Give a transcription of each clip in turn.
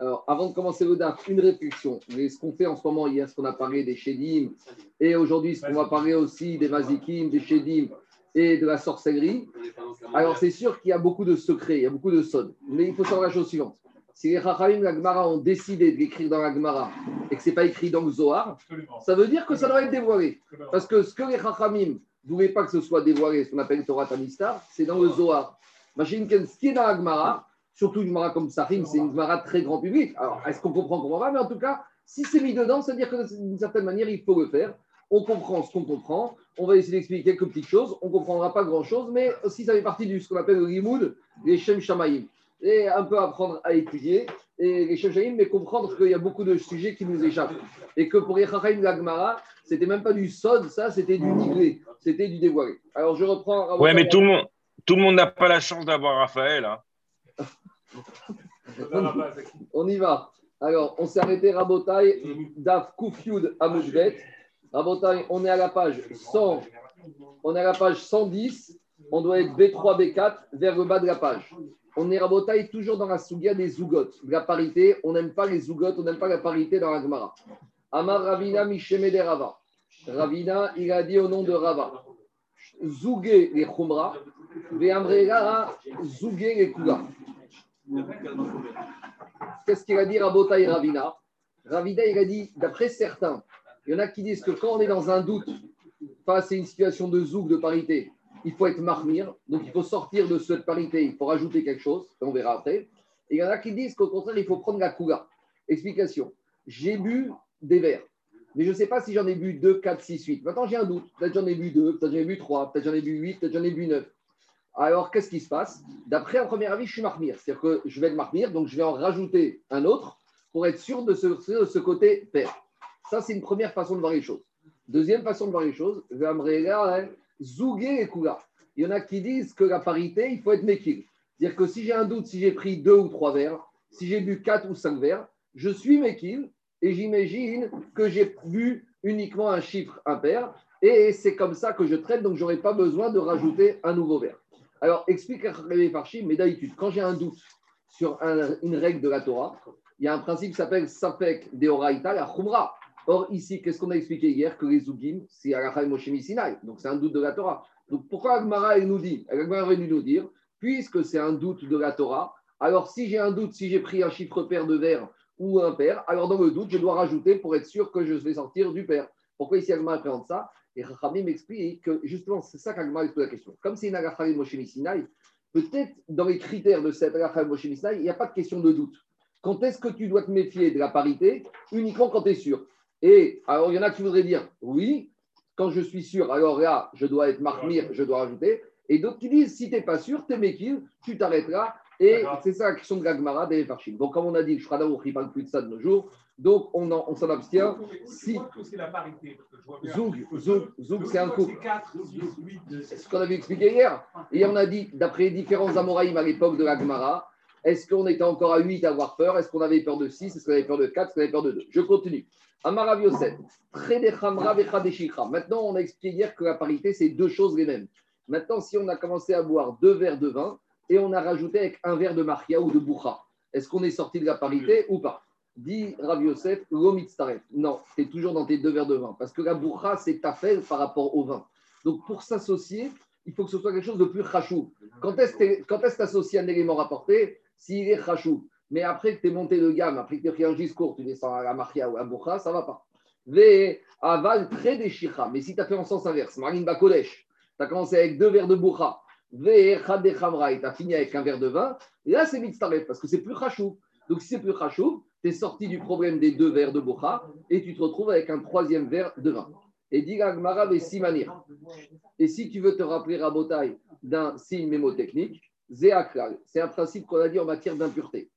Alors, avant de commencer le DAF, une réflexion. Mais ce qu'on fait en ce moment, il y a ce qu'on a parlé des Shedim, et aujourd'hui, ce qu'on va parler aussi des Mazikim, des Shedim et de la sorcellerie. Alors, c'est sûr qu'il y a beaucoup de secrets, il y a beaucoup de sods. Mais il faut savoir la chose suivante. Si les Chachamim, la Gemara, ont décidé de l'écrire dans la Gemara et que ce n'est pas écrit dans le Zohar, ça veut dire que ça doit être dévoilé. Parce que ce que les Chachamim ne voulaient pas que ce soit dévoilé, ce qu'on appelle Torah Tamistar, c'est dans le Zohar. Machine ce qui est dans la Gemara, surtout une Gemara comme Sahim, c'est une Gemara très grand public. Alors, est-ce qu'on comprend, qu'on comprend pas Mais en tout cas, si c'est mis dedans, ça veut dire que d'une certaine manière, il faut le faire. On comprend ce qu'on comprend. On va essayer d'expliquer quelques petites choses. On ne comprendra pas grand-chose, mais aussi ça fait partie de ce qu'on appelle le Limoud, les Shem Shamaïm et un peu apprendre à étudier et les Shemshaïm, mais comprendre qu'il y a beaucoup de sujets qui nous échappent. Et que pour Yechachaim Lagmara, c'était même pas du sod, ça, c'était du nigré, c'était du dévoilé. Alors je reprends. Ouais, mais tout le monde, tout le monde n'a pas la chance d'avoir Raphaël. Hein. On, y va. Alors, on s'est arrêté Rabotai, Daf Kufyud Amoudbet. Rabotai, on est à la page 100, on est à la page 110, on doit être B3, B4 vers le bas de la page on est rabotaille toujours dans la souga des zougotes, la parité. On n'aime pas les zougotes, on n'aime pas la parité dans la Gemara. Amar Ravina Mishemede Rava. Ravina, il a dit au nom de Rava Zougé les Khumra, Veamrega Zougé les Kula. Qu'est-ce qu'il a dit Rabotaille Ravina? Ravina, il a dit, d'après certains, il y en a qui disent que quand on est dans un doute face à une situation de zoug, de parité, il faut être marmire, donc il faut sortir de cette parité, il faut rajouter quelque chose, on verra après. Et il y en a qui disent qu'au contraire, il faut prendre la coula. Explication. J'ai bu des verres, mais je ne sais pas si j'en ai bu 2, 4, 6, 8. Maintenant, j'ai un doute. Peut-être j'en ai bu 2, peut-être j'en ai bu 3, peut-être j'en ai bu 8, peut-être j'en ai bu 9. Alors, qu'est-ce qui se passe? D'après un premier avis, je suis marmire. C'est-à-dire que je vais être marmire, donc je vais en rajouter un autre pour être sûr de ce, côté père. Ça, c'est une première façon de voir les choses. Deuxième façon de voir les choses, je vais me Zougué et Kula. Il y en a qui disent que la parité, il faut être mékil. C'est-à-dire que si j'ai un doute, si j'ai pris deux ou trois verres, si j'ai bu quatre ou cinq verres, je suis mékil et j'imagine que j'ai bu uniquement un chiffre impair et c'est comme ça que je traite, donc je n'aurai pas besoin de rajouter un nouveau verre. Alors, explique les Farshim, mais d'habitude, quand j'ai un doute sur une règle de la Torah, il y a un principe qui s'appelle Sapek Deoraita, la Khumra. Or, ici, qu'est-ce qu'on a expliqué hier Que les Zougim, c'est Alachai Moshe Sinai. Donc, c'est un doute de la Torah. Donc, pourquoi Agmara, elle nous dit Agmara est venu nous dire, puisque c'est un doute de la Torah, alors si j'ai un doute, si j'ai pris un chiffre pair de verre ou un père, alors dans le doute, je dois rajouter pour être sûr que je vais sortir du père. Pourquoi ici Agmara présente ça? Et Rami m'explique que justement, c'est ça qu'Agmara pose la question. Comme c'est une Alachai Moshe Sinai, peut-être dans les critères de cette Alachai Moshe Sinai, il n'y a pas de question de doute. Quand est-ce que tu dois te méfier de la parité Uniquement quand tu es sûr? Et alors, il y en a qui voudraient dire, oui, quand je suis sûr, alors là, je dois être marmire, je dois rajouter. Et d'autres qui disent, si tu n'es pas sûr, tu es méquille, tu t'arrêteras. Et c'est ça la question de l'Agmara des Farchim. Donc, comme on a dit, je ne ne parle plus de ça de nos jours. Donc, on, on s'en abstient. Si... Zoug, Zoug, Zoug, c'est un couple. C'est ce qu'on avait expliqué hier. Et on a dit, d'après différents Amoraïm à l'époque de l'Agmara, est-ce qu'on était encore à 8 à avoir peur? Est-ce qu'on avait peur de 6 Est-ce qu'on avait peur de 4 Est-ce qu'on avait peur de 2 Je continue. Amarav Yosef, Maintenant, on a expliqué hier que la parité, c'est deux choses les mêmes. Maintenant, si on a commencé à boire deux verres de vin et on a rajouté avec un verre de maria ou de boucha, est-ce qu'on est sorti de la parité ou pas? Dit Rav Yosef, Non, tu es toujours dans tes deux verres de vin. Parce que la boucha, c'est ta fait par rapport au vin. Donc, pour s'associer, il faut que ce soit quelque chose de plus rachou. Quand est-ce que tu associes un élément rapporté? S'il est rachou. Mais après que tu es monté de gamme, après que tu as pris un discours, tu descends à la Maria ou à Boucha, ça va pas. V aval très déchira. Mais si tu as fait en sens inverse, Marine Bakodesh, tu as commencé avec deux verres de Boucha, V de Khamra et tu as fini avec un verre de vin, et là c'est mitzaref parce que c'est plus rachou. Donc si c'est plus rachou, tu es sorti du problème des deux verres de Boucha et tu te retrouves avec un troisième verre de vin. Et dit Gmara et Simanir. Et si tu veux te rappeler Rabotai d'un signe mémotechnique, c'est un principe qu'on a dit en matière d'impureté.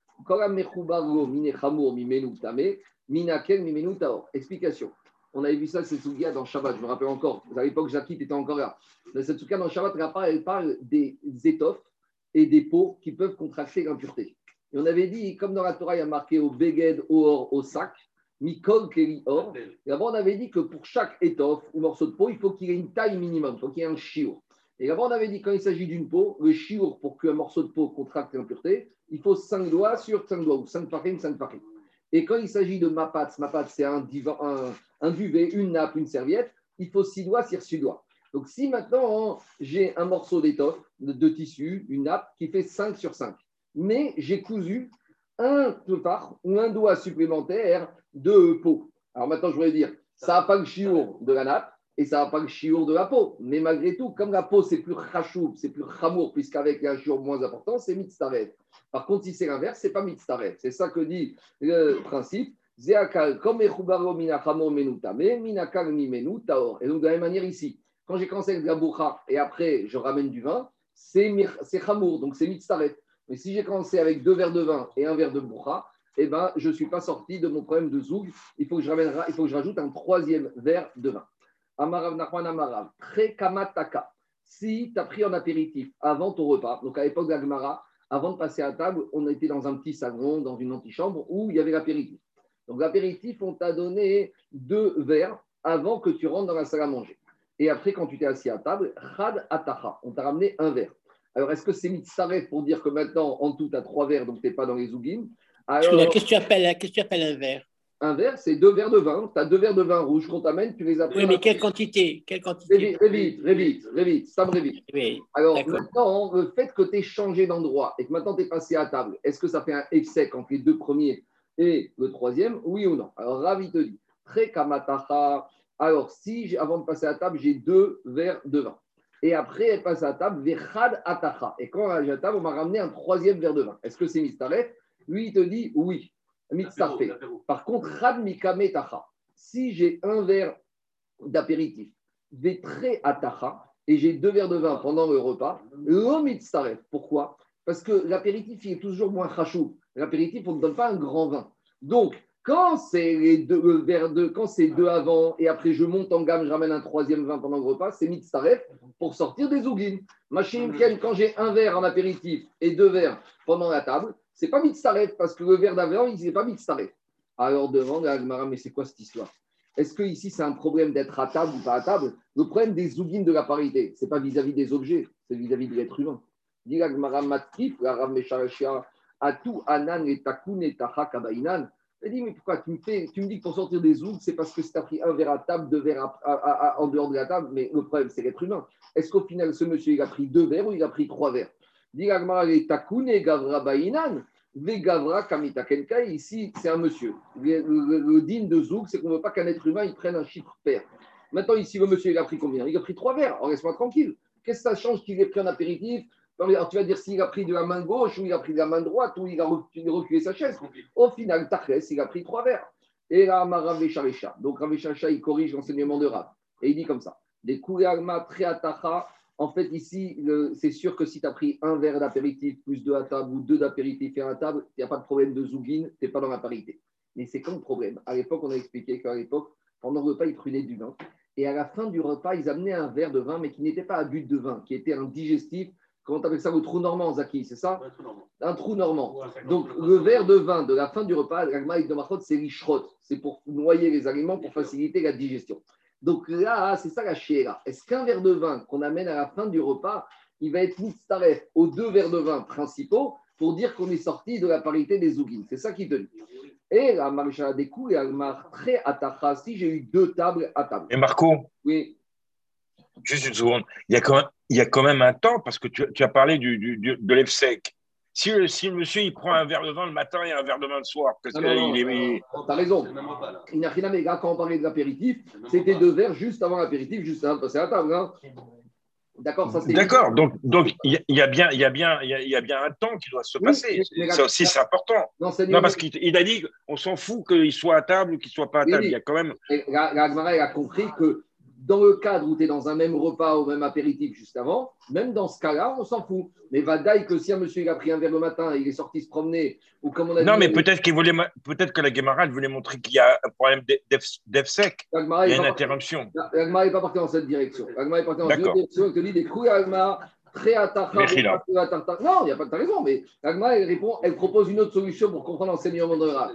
Explication. On avait vu ça, c'est Sougia dans Shabbat, je me rappelle encore. À l'époque, Jacques était encore là. Cette dans Shabbat, elle parle des étoffes et des peaux qui peuvent contracter l'impureté. Et on avait dit, comme dans la Torah, il y a marqué au Beged, au or, au sac, Mikol, Keli, or. Et avant, on avait dit que pour chaque étoffe ou morceau de peau, il faut qu'il ait une taille minimum, il faut qu'il y ait un chiot. Et avant, on avait dit quand il s'agit d'une peau, le chiour, pour qu'un morceau de peau contracte l'impureté, il faut 5 doigts sur 5 doigts, ou 5 farines, 5 farines. Et quand il s'agit de mapat, mapat, c'est un, un, un, duvet, une nappe, une serviette, il faut 6 doigts sur 6 doigts. Donc, si maintenant j'ai un morceau d'étoffe, de, tissu, une nappe qui fait 5 sur 5, mais j'ai cousu un part ou un doigt supplémentaire de peau. Alors maintenant, je voudrais dire, ça n'a pas le chiour de la nappe et ça n'a pas le chiour de la peau. Mais malgré tout, comme la peau, c'est plus rachou, c'est plus chamour, puisqu'avec un chiour moins important, c'est mitztaret. Par contre, si c'est l'inverse, c'est pas mitztaret. C'est ça que dit le principe. Et donc, de la même manière ici, quand j'ai commencé avec la bourra et après je ramène du vin, c'est chamour, donc c'est mitztaret. Mais si j'ai commencé avec deux verres de vin et un verre de bourra, eh ben, je ne suis pas sorti de mon problème de zoug. Il faut que je, ramène, il faut que je rajoute un troisième verre de vin. Amarav Nachman Amarav, Kamataka. Si tu as pris en apéritif avant ton repas, donc à l'époque d'Agmara, avant de passer à table, on était dans un petit salon, dans une antichambre où il y avait l'apéritif. Donc l'apéritif, on t'a donné deux verres avant que tu rentres dans la salle à manger. Et après, quand tu t'es assis à table, Khad Atacha, on t'a ramené un verre. Alors, est-ce que c'est s'arrête pour dire que maintenant, en tout, tu as trois verres, donc tu n'es pas dans les zougim Qu'est-ce que tu appelles, tu appelles un verre Un verre, c'est deux verres de vin. Tu as deux verres de vin rouge qu'on t'amène, tu les appelles. Oui, mais quelle quantité, quelle quantité Très vite, très vite, très vite, ça me vite. Oui, Alors, maintenant, le fait que tu aies changé d'endroit et que maintenant tu es passé à table, est-ce que ça fait un excès entre les deux premiers et le troisième Oui ou non? Alors, Ravi te dit, très kamatacha. Alors, si avant de passer à table, j'ai deux verres de vin. Et après, elle passe à table, Vechad Atacha. Et quand elle est à table, on m'a ramené un troisième verre de vin. Est-ce que c'est Mistaref Lui, il te dit oui, Mistaref. Par contre, Rad Mikame Tacha. Si j'ai un verre d'apéritif, Vetre Atacha, et j'ai deux verres de vin pendant le repas, lo Mitzaref. Pourquoi? Parce que l'apéritif, il est toujours moins chachou. L'apéritif, on ne donne pas un grand vin. Donc, quand c'est les deux, de, quand c'est deux avant et après je monte en gamme, je ramène un troisième vin pendant le repas, c'est mitzaref pour sortir des zougines. Machine quand j'ai un verre en apéritif et deux verres pendant la table, c'est pas mitzaref parce que le verre d'avant, il n'est pas mitzaref. Alors demande à Agmara, mais c'est quoi cette histoire? Est-ce que ici c'est un problème d'être à table ou pas à table? Le problème des zougines de la parité, c'est pas vis-à-vis des objets, c'est vis-à-vis de l'être humain. Dit Agmara Matkif, la Atu Anan et Takun et Kabainan. Elle dit, mais pourquoi tu me, fais, tu dis que pour sortir des zougs, c'est parce que tu as pris un verre à table, deux verres en dehors de la table, mais le problème, c'est l'être humain. Est-ce qu'au final, ce monsieur, il a pris deux verres ou il a pris trois verres? Dit Gavra Bainan, Vegavra Kamita Kenkai, ici, c'est un monsieur. Le, le, digne de zoug, c'est qu'on ne veut pas qu'un être humain, il prenne un chiffre pair. Maintenant, ici, le monsieur, il a pris combien? Il a pris trois verres. Alors, laisse-moi tranquille. Qu'est-ce que ça change qu'il ait pris un apéritif? Alors, tu vas dire s'il a pris de la main gauche ou il a pris de la main droite ou il a reculé sa chaise. Au final, Tachès, il a pris trois verres. Et là, Rav Donc, Rav il corrige l'enseignement de Rav. Et il dit comme ça Des En fait, ici, c'est sûr que si tu as pris un verre d'apéritif plus deux à table ou deux d'apéritif et un à table, il n'y a pas de problème de zougine, tu n'es pas dans la parité. Mais c'est comme problème À l'époque, on a expliqué qu'à l'époque, pendant le repas, ils prenaient du vin. Et à la fin du repas, ils amenaient un verre de vin, mais qui n'était pas à but de vin, qui était un digestif Comment tu appelles ça le trou normand, Zaki C'est ça Un trou normand. Donc, le verre de vin de la fin du repas, c'est l'ishrot. C'est pour noyer les aliments, pour faciliter la digestion. Donc là, c'est ça la là. Est-ce qu'un verre de vin qu'on amène à la fin du repas, il va être mitzaref aux deux verres de vin principaux pour dire qu'on est sorti de la parité des zougines? C'est ça qui te dit. Et la maréchale des coups, et très si j'ai eu deux tables à table. Et Marco Oui. Juste une seconde. Il y a quand même, il y a quand même un temps, parce que tu, tu as parlé du, du, de l'EFSEC. Si, si, le monsieur il prend un verre de vin le matin et un verre de vin le soir, parce non, non, il est. Tu as raison. Il n'a rien à Quand on parlait de l'apéritif, c'était deux verres juste avant l'apéritif, juste avant de passer à la table. Hein. D'accord, ça c'est. D'accord, donc donc il y, a bien il y a bien il y, a bien un temps qui doit se passer. ça aussi c'est important. Non, non parce qu'il a dit on s'en fout qu'il soit à table ou qu'il soit pas à table. Il y a quand même. La, la, a compris que dans le cadre où tu es dans un même repas ou même apéritif juste avant, même dans ce cas-là, on s'en fout. Mais va d'ailleurs que si un monsieur il a pris un verre le matin et il est sorti se promener, ou comme on a Non, mais peut-être qu'il voulait, peut-être que la Guémarade voulait montrer qu'il y a un problème d'EFSEC. Il y a une interruption. L'Agmara n'est pas parti dans cette direction. L'Agmara est parti dans cette direction. Il te dit des couilles Agmara. Très attaquant. Non, il n'y a pas de raison, mais l'Agmara, elle répond, elle propose une autre solution pour comprendre l'enseignement de Rav.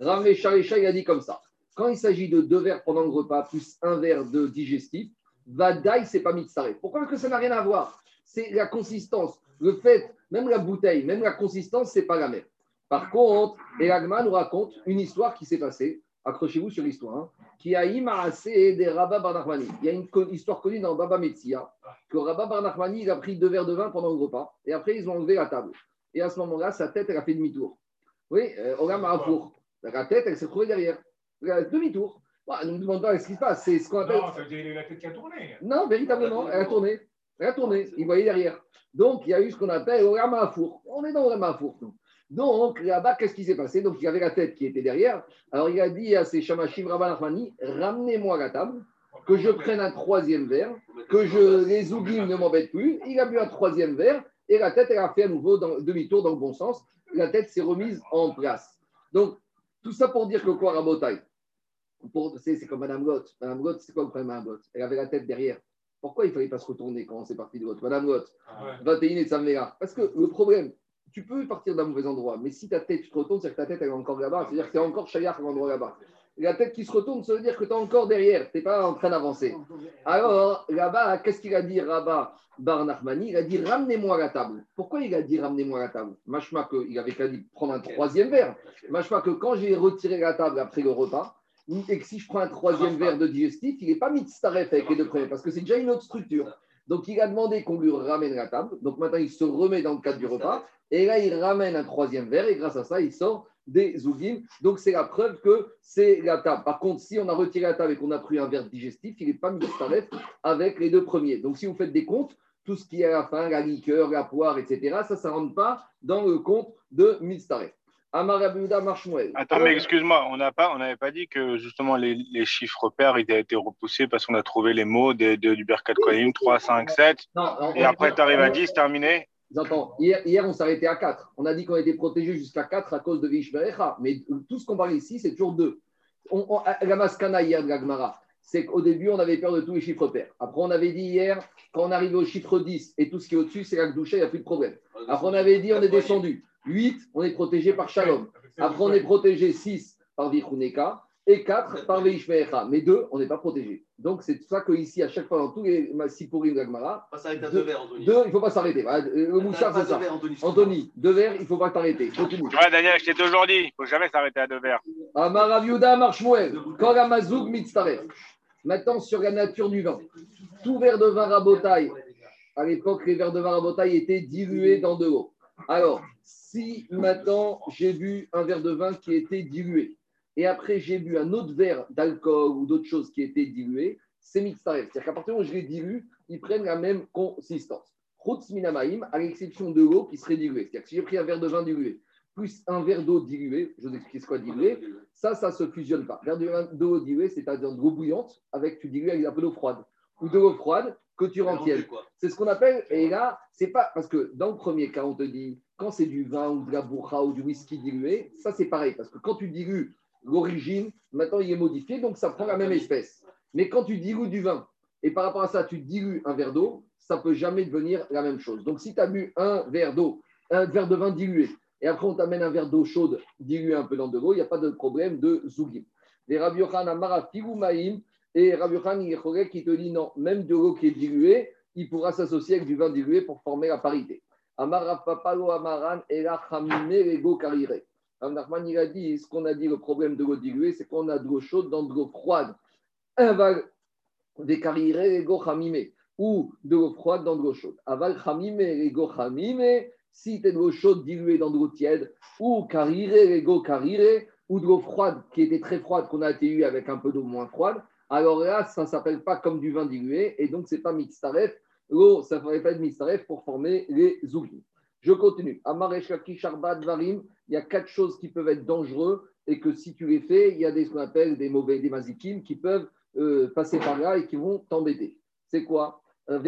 Ramé Charécha, il a dit comme ça quand il s'agit de deux verres pendant le repas plus un verre de digestif, Vadaï, c'est pas mitzaref. Pourquoi Parce que ça n'a rien à voir. C'est la consistance. Le fait, même la bouteille, même la consistance, c'est pas la même. Par contre, Elagma nous raconte une histoire qui s'est passée. Accrochez-vous sur l'histoire. Hein, qui a assez des Rabba Barnachmani. Il y a une histoire connue dans Baba Metzia que Rabba Barnachmani a pris deux verres de vin pendant le repas et après ils ont enlevé la table. Et à ce moment-là, sa tête, elle a fait demi-tour. Oui, euh, Olam Afour. La tête, elle s'est trouvée derrière. Demi-tour. Bah, nous demande pas ce qui se passe. C'est ce qu'on appelle. Non, ça veut dire la tête qui a tourné. Non, véritablement, elle a tourné. Elle a tourné. Il voyait derrière. Donc, il y a eu ce qu'on appelle Olam Afour. On est dans Olam Afour, Donc, là-bas, qu'est-ce qui s'est passé? Donc, il y avait la tête qui était derrière. Alors, il a dit à ses Shamashim Rabban ramenez-moi la table, que je prenne un troisième verre, que je, les oublie ne m'embêtent plus. Il a bu un troisième verre et la tête, elle a fait à nouveau demi-tour dans le bon sens. La tête s'est remise en place. Donc, tout ça pour dire que quoi, Rabotai? C'est comme Madame Gott. Madame Gott, c'est quoi le problème, Madame Gott? Elle avait la tête derrière. Pourquoi il ne fallait pas se retourner quand on s'est parti de l'autre Madame Gott, 21 et Samvera. Parce que le problème, tu peux partir d'un mauvais endroit, mais si ta tête, tu te retournes, c'est-à-dire que ta tête, elle est encore là-bas. C'est-à-dire que tu es encore chayar à l'endroit là-bas. La tête qui se retourne, ça veut dire que tu es encore derrière, tu n'es pas en train d'avancer. Alors, là-bas, qu'est-ce qu'il a dit, Rabat Bar Il a dit ramenez-moi la table. Pourquoi il a dit ramenez-moi la table? Machma qu'il avait qu'à prendre un troisième verre. Machma que quand j'ai retiré la table après le repas, et que si je prends un troisième verre de digestif, il n'est pas de avec les deux premiers, parce que c'est déjà une autre structure. Donc il a demandé qu'on lui ramène la table. Donc maintenant il se remet dans le cadre du repas. Et là il ramène un troisième verre et grâce à ça il sort des zougim. Donc c'est la preuve que c'est la table. Par contre, si on a retiré la table et qu'on a pris un verre digestif, il n'est pas mis avec les deux premiers. Donc si vous faites des comptes, tout ce qui est à la fin, la liqueur, la poire, etc., ça, ça ne rentre pas dans le compte de Mitzaref. Attends, mais excuse-moi, on n'avait pas, pas dit que justement les, les, chiffres pairs ils été repoussés parce qu'on a trouvé les mots de, de du Berkat Kohanim 3, 5, 7. et après, tu arrives à 10, terminé. J'entends. Hier, hier, on s'arrêtait à 4. On a dit qu'on était protégé jusqu'à 4 à cause de Vishberecha. Mais tout ce qu'on parle ici, c'est toujours 2. la maskana hier de l'Agmara, c'est qu'au début, on avait peur de tous les chiffres pairs. Après, on avait dit hier, quand on arrive au chiffre 10 et tout ce qui est au-dessus, c'est la il n'y a plus de problème. Après, on avait dit, on est descendu. 8, on est protégé par Shalom. Après, on est protégé 6 par Vichuneka et 4 par Veishmecha. Mais 2, on n'est pas protégé. Donc, c'est tout ça qu'ici, à chaque fois, dans tous les Sipurim d'Agmara, il ne faut pas s'arrêter. Le mouchard, c'est ça. Anthony, deux verres, il ne faut pas t'arrêter. Ouais, Daniel, je t'ai toujours dit, il ne faut jamais s'arrêter à deux verres. Amaraviuda Marshmuel, Koramazouk Mitztaref. Maintenant, sur la nature du vin. Tout verre de vin rabotaille, à l'époque, les verres de vin rabotaille étaient dilués dans de l'eau. Alors, si maintenant j'ai bu un verre de vin qui était dilué, et après j'ai bu un autre verre d'alcool ou d'autres choses qui étaient diluées, c'est mixtaref. C'est-à-dire qu'à partir du moment où je les dilue, ils prennent la même consistance. Routz minamaim, à l'exception de l'eau qui serait diluée. C'est-à-dire que si j'ai pris un verre de vin dilué, plus un verre d'eau dilué, je vous explique ce qu'est dilué, ça, ça ne se fusionne pas. Verre d'eau diluée, c'est-à-dire de l'eau bouillante, avec tu dilues avec un peu d'eau froide. Ou de l'eau froide que tu. C'est ce qu'on appelle, et là, c'est pas, parce que dans le premier cas, on te dit, quand c'est du vin ou de la bourra ou du whisky dilué, ça c'est pareil, parce que quand tu dilues l'origine, maintenant il est modifié, donc ça prend la même espèce. Mais quand tu dilues du vin, et par rapport à ça, tu dilues un verre d'eau, ça peut jamais devenir la même chose. Donc si tu as bu un verre d'eau, un verre de vin dilué, et après on t'amène un verre d'eau chaude dilué un peu dans de l'eau, il n'y a pas de problème de zougim. Les Rabbi et Rabbi Yochan il qui te dit non, même de l'eau qui est diluée, il pourra s'associer avec du vin dilué pour former la parité. Amar Amaran et la Lego Karire. Nachman, il a dit, ce qu'on a dit, le problème de l'eau diluée, c'est qu'on a de l'eau chaude dans de l'eau froide. Un va des Karire Lego Hamime, ou de l'eau froide dans de l'eau chaude. Aval Hamime Lego Hamime, si tu as de l'eau chaude diluée dans de l'eau tiède, ou Karire Lego Karire, ou de l'eau froide qui était très froide, qu'on a eu avec un peu d'eau moins froide, alors là, ça ne s'appelle pas comme du vin dilué, et donc ce n'est pas mixtaref. L'eau, ça ne ferait pas de mixtaref pour former les zougim. Je continue. Amareshaki Sharbat Varim, il y a quatre choses qui peuvent être dangereux, et que si tu les fais, il y a ce qu'on appelle des mauvais, des mazikim, qui peuvent euh, passer par là et qui vont t'embêter. C'est quoi? Euh,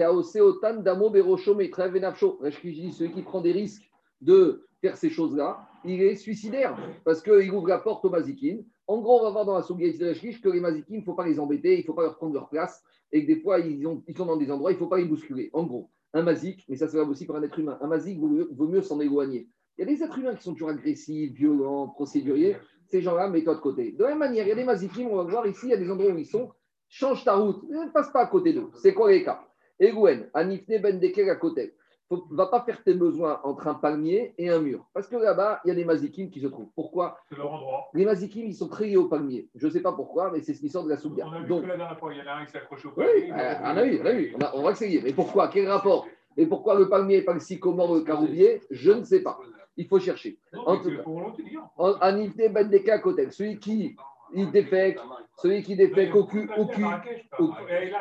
Otan Damo Venafsho. Celui qui prend des risques de faire ces choses-là, il est suicidaire parce qu'il ouvre la porte aux mazikim en gros, on va voir dans la Rashkish que les Mazikim, il ne faut pas les embêter, il ne faut pas leur prendre leur place, et que des fois, ils, sont dans des endroits, il ne faut pas les bousculer. En gros, un Mazik, mais ça se va aussi pour un être humain, un Mazik vaut mieux, s'en éloigner. Il y a des êtres humains qui sont toujours agressifs, violents, procéduriers. Ces gens-là, mets-toi de côté. De la même manière, il y a des Mazikim, on va voir ici, il y a des endroits où ils sont. change ta route, ne passe pas à côté d'eux. C'est quoi les cas? Egouen, Anifne Ben Dekel à côté. Ne va pas faire tes besoins entre un palmier et un mur. Parce que là-bas, il y a des mazikim qui se trouvent. Pourquoi? C'est leur endroit. Les mazikim, ils sont très liés au palmier. Je ne sais pas pourquoi, mais c'est ce qui sort de la soubière. On a vu Donc, que la dernière fois, il y en a un qui s'est accroché au palmier. oui, euh, on a vu, on a vu. On, va essayer. Mais pourquoi? Quel rapport? Et pourquoi le palmier n'est pas le sycomore ou le caroubier? Je ne sais pas. Il faut chercher. Non, En tout cas. Anifne Ben à côté. Celui qui il défecte, celui qui défecte au cul, au cul, Et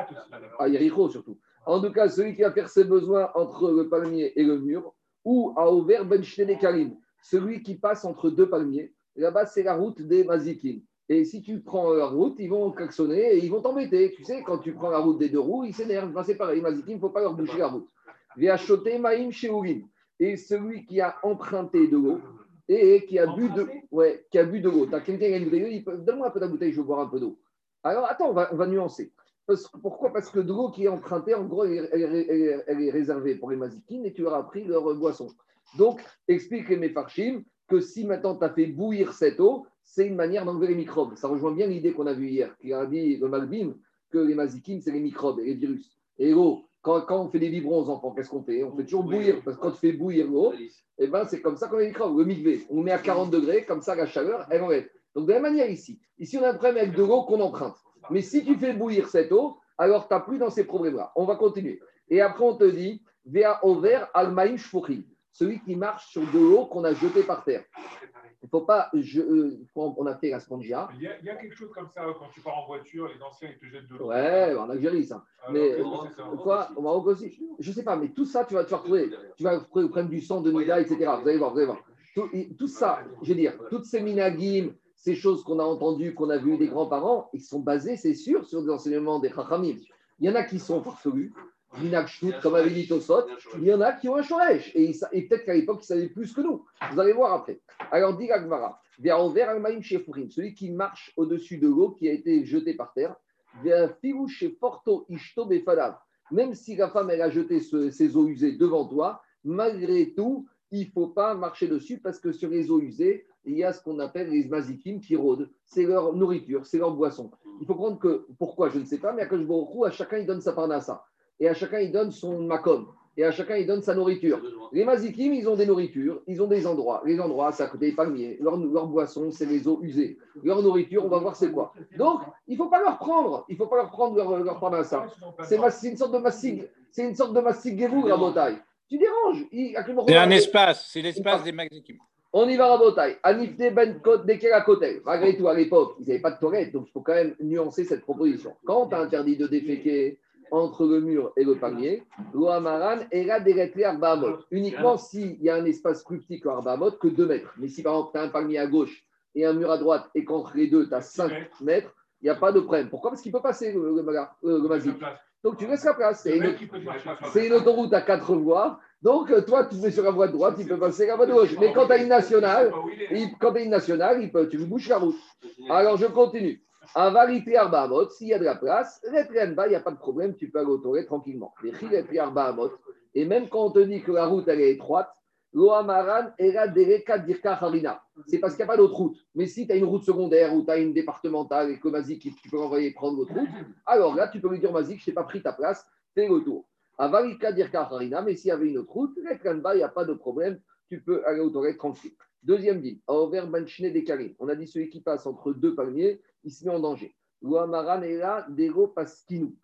à Yericho surtout. En tout cas, celui qui va faire ses besoins entre le palmier et le mur, ou à Over Ben Karim, celui qui passe entre deux palmiers. Là-bas, c'est la route des Mazikim. Et si tu prends la route, ils vont klaxonner et ils vont t'embêter. Tu sais, quand tu prends la route des deux roues, ils s'énervent. C'est pareil, les Mazikim, il ne faut pas leur boucher la route. Via Choté Maïm Sheurim. Et celui qui a emprunté de l'eau et qui a bu de, ouais, qui a bu de l'eau. Tu as quelqu'un qui a une bouteille il peut- donne-moi un peu de la bouteille, je veux boire un peu d'eau. Alors, attends, on va, on va nuancer. Parce- pourquoi? Parce que de l'eau qui est empruntée, en gros, elle, est- elle est- elle est- elle est réservée pour les mazikines et tu leur as pris leur boisson. Donc, explique les méfarchim que si maintenant tu as fait bouillir cette eau, c'est une manière d'enlever les microbes. Ça rejoint bien l'idée qu'on a vue hier, qui a dit le Malbim, que les mazikines, c'est les microbes et les virus. Et l'eau, quand, quand on fait des biberons aux enfants, qu'est-ce qu'on fait? On fait toujours bouillir, parce que quand tu fais bouillir l'eau, eh ben, c'est comme ça qu'on a les microbes. Le mikvé, on met à 40 degrés, comme ça la chaleur, elle enlève. Donc, de la même manière ici, ici on a un problème avec de l'eau qu'on emprunte. Mais si tu fais bouillir cette eau, alors tu n'as plus dans ces problèmes-là. On va continuer. Et après, on te dit, Vea over almaïm shfuchim, celui qui marche sur de l'eau qu'on a jetée par terre. Il ne faut pas, je- euh, on a fait la spongia. Il y, a, il y a quelque chose comme ça quand tu pars en voiture, les anciens ils te jettent de l'eau. Ouais, en Algérie, ça. Alors, mais- que c'est ça Quoi Au Maroc aussi Je ne sais pas, mais tout ça, tu vas, tu vas retrouver. Tu vas problème du sang, de Nida, etc. Vous allez voir, vous allez voir. Tout, tout ça, je veux dire, toutes ces minagim, ces choses qu'on a entendues, qu'on a vues des grands-parents, ils sont basés, c'est sûr, sur des enseignements des chachamim. Il y en a qui sont farfelus, comme avait dit Tosot. Il y en a qui ont un shoresh. Et, peut-être qu'à l'époque, ils savaient plus que nous. Vous allez voir après. Alors, dit Agmara, celui qui marche au-dessus de l'eau qui a été jeté par terre, Porto Ishto. Même si la femme, a jeté ses eaux usées devant toi, malgré tout, il ne faut pas marcher dessus parce que sur les eaux usées, il y a ce qu'on appelle les mazikim qui rôdent. C'est leur nourriture, c'est leur boisson. Il faut prendre que, pourquoi, je ne sais pas, mais à Kajborou, à chacun, il donne sa parnassa. Et à chacun, il donne son makom. Et à chacun, il donne sa nourriture. Les mazikim, ils ont des nourritures, ils ont des endroits. Les endroits, c'est à côté des palmiers. Leur, leur boisson, c'est les eaux usées. Leur nourriture, on va voir c'est quoi. Donc, il ne faut pas leur prendre. Il ne faut pas leur prendre leur, leur parnassa. C'est une sorte de massig, c'est une sorte de massig la bataille. Tu déranges. C'est un espace, c'est l'espace des Maxikim. On y va, Rabotai. Anifte ben Kot Dekel à côté. Malgré tout, à l'époque, ils n'avaient pas de toilette, donc il faut quand même nuancer cette proposition. Quand tu as interdit de déféquer entre le mur et le palmier, l'Oamaran est là Arbaamot. Uniquement s'il y a un espace plus petit que Arbaamot que 2 mètres. Mais si par exemple, tu as un palmier à gauche et un mur à droite et qu'entre les deux, tu as 5 mètres, il n'y a pas de problème. Pourquoi? Parce qu'il peut passer le. Donc tu laisses la place. C'est une, c'est une autoroute à quatre voies. Donc, toi, tu mets sur la voie de droite, il peut passer la voie de gauche. Mais quand tu as une nationale, il- quand tu as une nationale, il peut, tu bouches la route. Alors, je continue. Un varité arbaamot, s'il y a de la place, bas, il n'y a pas de problème, tu peux aller toilettes tranquillement. Les arbaamot. Et même quand on te dit que la route, elle est étroite, C'est parce qu'il n'y a pas d'autre route. Mais si tu as une route secondaire ou tu as une départementale et que Mazik, tu peux envoyer prendre l'autre route, alors là, tu peux lui dire Mazik, je t'ai pas pris ta place, fais le tour. Avarika dirka harina, mais s'il y avait une autre route, il n'y a pas de problème, tu peux aller aux toilettes tranquille. Deuxième dit, Aover Banchine des On a dit celui qui passe entre deux palmiers, il se met en danger. Loamaran era dero paskinou.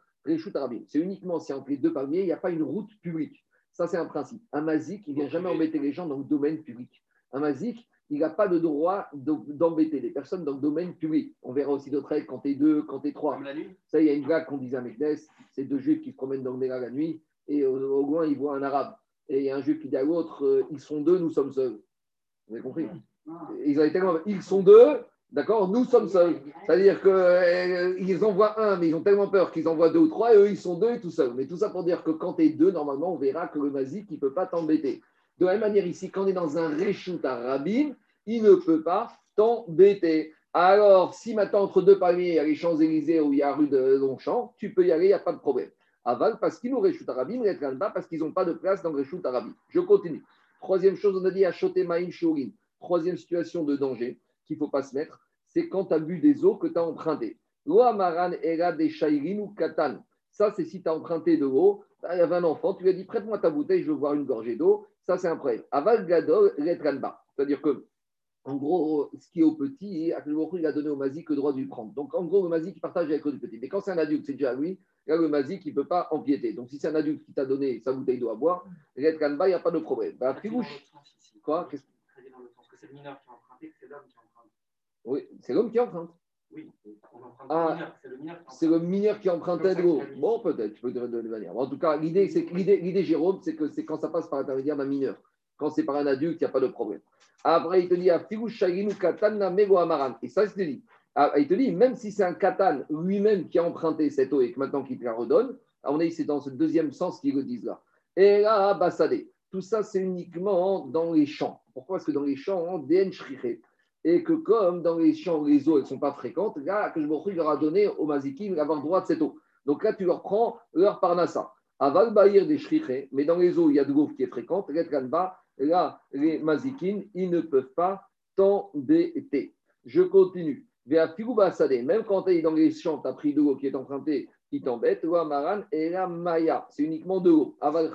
C'est uniquement si entre les deux palmiers, il n'y a pas une route publique. Ça, c'est un principe. Un mazik, il ne vient jamais embêter les gens dans le domaine public. Un mazik, il n'a pas de droit d'em- d'embêter les personnes dans le domaine public. On verra aussi d'autres règles quand tu es deux, quand tu es trois. Ça, il y a une blague qu'on disait à Meknes, c'est deux juifs qui se promènent dans le Néla la nuit et au, au loin, ils voient un arabe. Et il y a un juif qui dit à l'autre, euh, ils sont deux, nous sommes seuls. Vous avez compris? Ils avaient tellement, ils sont deux, d'accord, nous sommes seuls. C'est-à-dire qu'ils envoient un, mais ils ont tellement peur qu'ils envoient deux ou trois, et eux, ils sont deux et tout seuls. Mais tout ça pour dire que quand tu es deux, normalement, on verra que le mazik, il ne peut pas t'embêter. De la même manière, ici, quand on est dans un réchout à il ne peut pas t'embêter. Alors, si maintenant, entre deux palmiers, il y a les Champs-Élysées ou il y a la rue de Longchamp, tu peux y aller, il n'y a pas de problème. Aval, parce qu'ils nous réchoutent à rabine, bas parce qu'ils n'ont pas de place dans le réchout à. Je continue. Troisième chose, on a dit achoter maïm shurin. Troisième situation de danger qu'il ne faut pas se mettre, c'est quand tu as bu des eaux que tu as empruntées. Era des ou katan. Ça, c'est si tu as emprunté de l'eau, il y avait un enfant, tu lui as dit prête-moi ta bouteille, je veux voir une gorgée d'eau. Ça, c'est un problème. Aval gadol. C'est-à-dire que, en gros, ce qui est au petit, il a donné au mazik le droit de lui prendre. Donc, en gros, le mazik, il partage avec le petit. Mais quand c'est un adulte, c'est déjà lui, là, le mazik, il ne peut pas empiéter. Donc, si c'est un adulte qui t'a donné sa bouteille d'eau à boire, il n'y a pas de problème. Bah, Quoi? C'est le mineur qui a emprunté, c'est l'homme qui emprunte. Oui, c'est l'homme qui emprunte. Oui, ah, c'est le mineur qui empruntait de l'eau. Bon, peut-être, je peux dire de manière. En tout cas, l'idée, c'est l'idée, Jérôme, c'est que c'est quand ça passe par l'intermédiaire d'un mineur. Quand c'est par un adulte, il n'y a pas de problème. Après, il te dit, et ça, il te dit, ah, il te dit, même si c'est un katan lui-même qui a emprunté cette eau et que maintenant qu'il te la redonne, on est c'est dans ce deuxième sens qu'ils le disent là. Et là, bassadé. Tout ça, c'est uniquement dans les champs. Pourquoi? Parce que dans les champs, on et que comme dans les champs, les eaux, ne sont pas fréquentes, là, que je me leur a donné aux mazikim d'avoir droit de cette eau. Donc là, tu leur prends leur parnassa. Aval bahir des shriché, mais dans les eaux, il y a de l'eau qui est fréquente, là, les mazikim, ils ne peuvent pas t'embêter. Je continue. Même quand tu es dans les champs, tu as pris de l'eau qui est empruntée, qui t'embête, maran et la maya, c'est uniquement de l'eau. Aval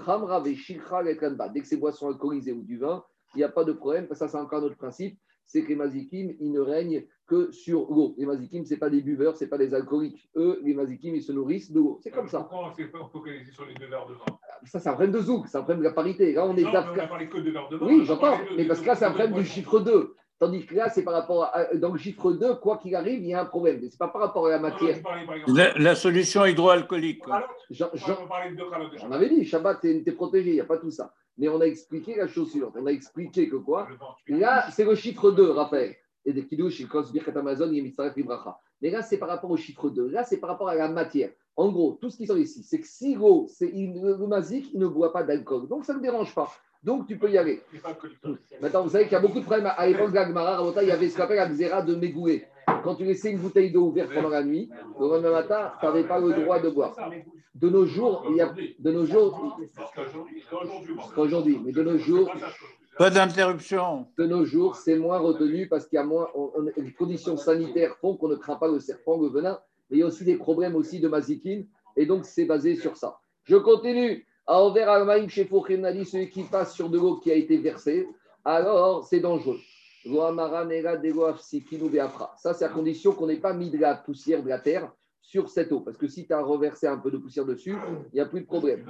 Dès que c'est boissons alcoolisées ou du vin, il n'y a pas de problème, ça c'est encore un autre principe c'est que les mazikim, ils ne règnent que sur l'eau. Les mazikim, ce n'est pas des buveurs, ce n'est pas des alcooliques. Eux, les mazikim, ils se nourrissent de l'eau. C'est comme ça. Pourquoi on s'est focalisé sur les deux verres de vin Ça, c'est un problème de zouk, c'est un problème de la parité. Là, on est non, mais on a parlé que de verres de vin. Oui, j'entends, mais parce que là, c'est un problème du chiffre 2. Tandis que là, c'est par rapport à. Dans le chiffre 2, quoi qu'il arrive, il y a un problème. Ce n'est pas par rapport à la matière. la, solution hydroalcoolique. J'en avais dit, Shabbat, tu es protégé, il n'y a pas tout ça. Mais on a expliqué la chose suivante. On a expliqué que quoi Là, c'est le chiffre 2, Raphaël et il cause Birkat Amazon. Mais là, c'est par rapport au chiffre 2. Là, c'est par rapport à la matière. En gros, tout ce qui sont ici, c'est que si gros, c'est le mazik, il ne boit pas d'alcool. Donc, ça ne dérange pas. Donc, tu peux y aller. Maintenant, vous savez qu'il y a beaucoup de problèmes. À l'époque de il y avait ce qu'on appelle la xéra de Megoué. Quand tu laissais une bouteille d'eau ouverte pendant la nuit, le lendemain matin, tu n'avais pas le droit de boire. De nos jours, il y a, de nos jours, aujourd'hui, mais de nos jours, pas d'interruption. De nos jours, c'est moins retenu parce qu'il y a moins. les conditions sanitaires font qu'on ne craint pas le serpent, le venin. Mais il y a aussi des problèmes aussi de mazikine. Et donc, c'est basé sur ça. Je continue. À Over Almaïm chez dit celui qui passe sur de l'eau qui a été versée, alors c'est dangereux. Ça, c'est à condition qu'on n'ait pas mis de la poussière de la terre sur cette eau. Parce que si tu as reversé un peu de poussière dessus, il n'y a plus de problème.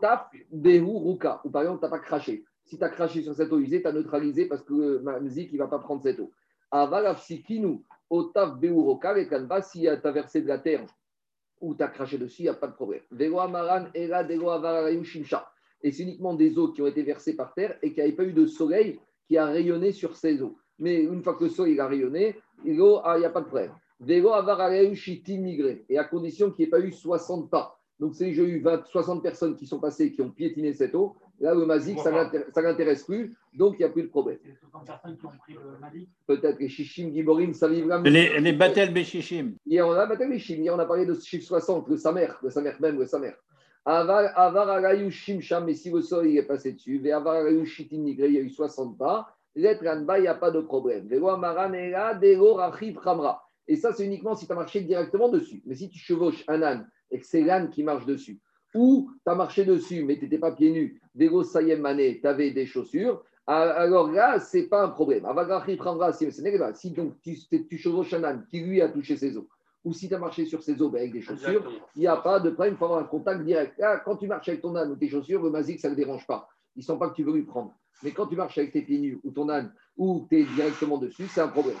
tap, ruka. Ou par exemple, tu n'as pas craché. Si tu as craché sur cette eau usée, tu as neutralisé parce que musique, il ne va pas prendre cette eau. Avalafsikinu, otaf beuroka, et kanba, si tu as versé de la terre ou tu as craché dessus, il n'y a pas de problème. Et c'est uniquement des eaux qui ont été versées par terre et qui n'avaient pas eu de soleil qui a rayonné sur ces eaux. Mais une fois que le soleil a rayonné, il n'y a pas de problème. Et à condition qu'il n'y ait pas eu 60 pas. Donc, si j'ai eu 20, 60 personnes qui sont passées, qui ont piétiné cette eau, Là, le Mazik, ça ne l'intéresse plus, donc il n'y a plus de problème. Peut-être les Shishim, Giborim, ça vivra. Les, les Batel Béchichim. Hier, on a Batel Béchichim. Hier, on a parlé de chiffre 60, le Samer, le Samer même, le Samer. Avar Agayou Shimsham, mais si le sol il est passé dessus, et Avar il y a eu 60 pas. Ranba, il n'y a pas de problème. Et ça, c'est uniquement si tu as marché directement dessus. Mais si tu chevauches un âne et que c'est l'âne qui marche dessus, ou tu as marché dessus, mais tu n'étais pas pieds nus, Dego Sayem Mané, tu avais des chaussures, alors là, ce n'est pas un problème. Si donc tu, tu chevauches un âne qui lui a touché ses os, ou si tu as marché sur ses os ben, avec des chaussures, il n'y a pas de problème, il faut avoir un contact direct. Là, quand tu marches avec ton âne ou tes chaussures, le mazik, ça ne le dérange pas. Ils ne sent pas que tu veux lui prendre. Mais quand tu marches avec tes pieds nus ou ton âne, ou tu es directement dessus, c'est un problème.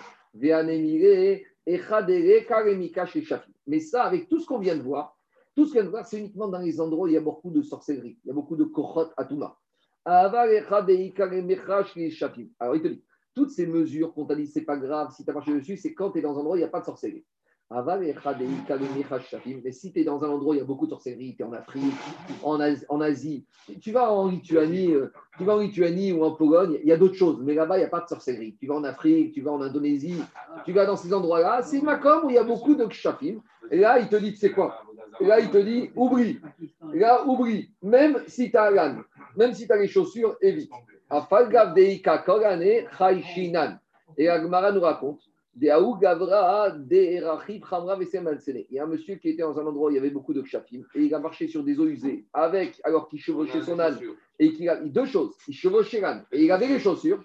Mais ça, avec tout ce qu'on vient de voir, tout ce qu'on vient de voir, c'est uniquement dans les endroits où il y a beaucoup de sorcellerie, il y a beaucoup de kochot atuma. Alors il te dit, toutes ces mesures qu'on t'a dit, c'est pas grave, si tu as marché dessus, c'est quand tu es dans un endroit où il n'y a pas de sorcellerie. Mais si tu es dans un endroit où il y a beaucoup de sorcellerie, tu es en Afrique, en Asie, tu vas en Lituanie, euh, tu vas en Lituanie ou en Pologne, il y a d'autres choses, mais là-bas, il n'y a pas de sorcellerie. Tu vas en Afrique, tu vas en Indonésie, tu vas dans ces endroits-là, c'est Macom où il y a beaucoup de kshafim. Et là, il te dit, tu sais quoi? Là, il te dit, oublie. là, oublie. Même si tu as l'âne, même si tu les chaussures, évite. Et Agmara nous raconte, Il y a un monsieur qui était dans un endroit où il y avait beaucoup de kshafim et il a marché sur des eaux usées avec, alors qu'il chevauchait son âne et qu'il a deux choses. Il chevauchait l'âne et il avait les chaussures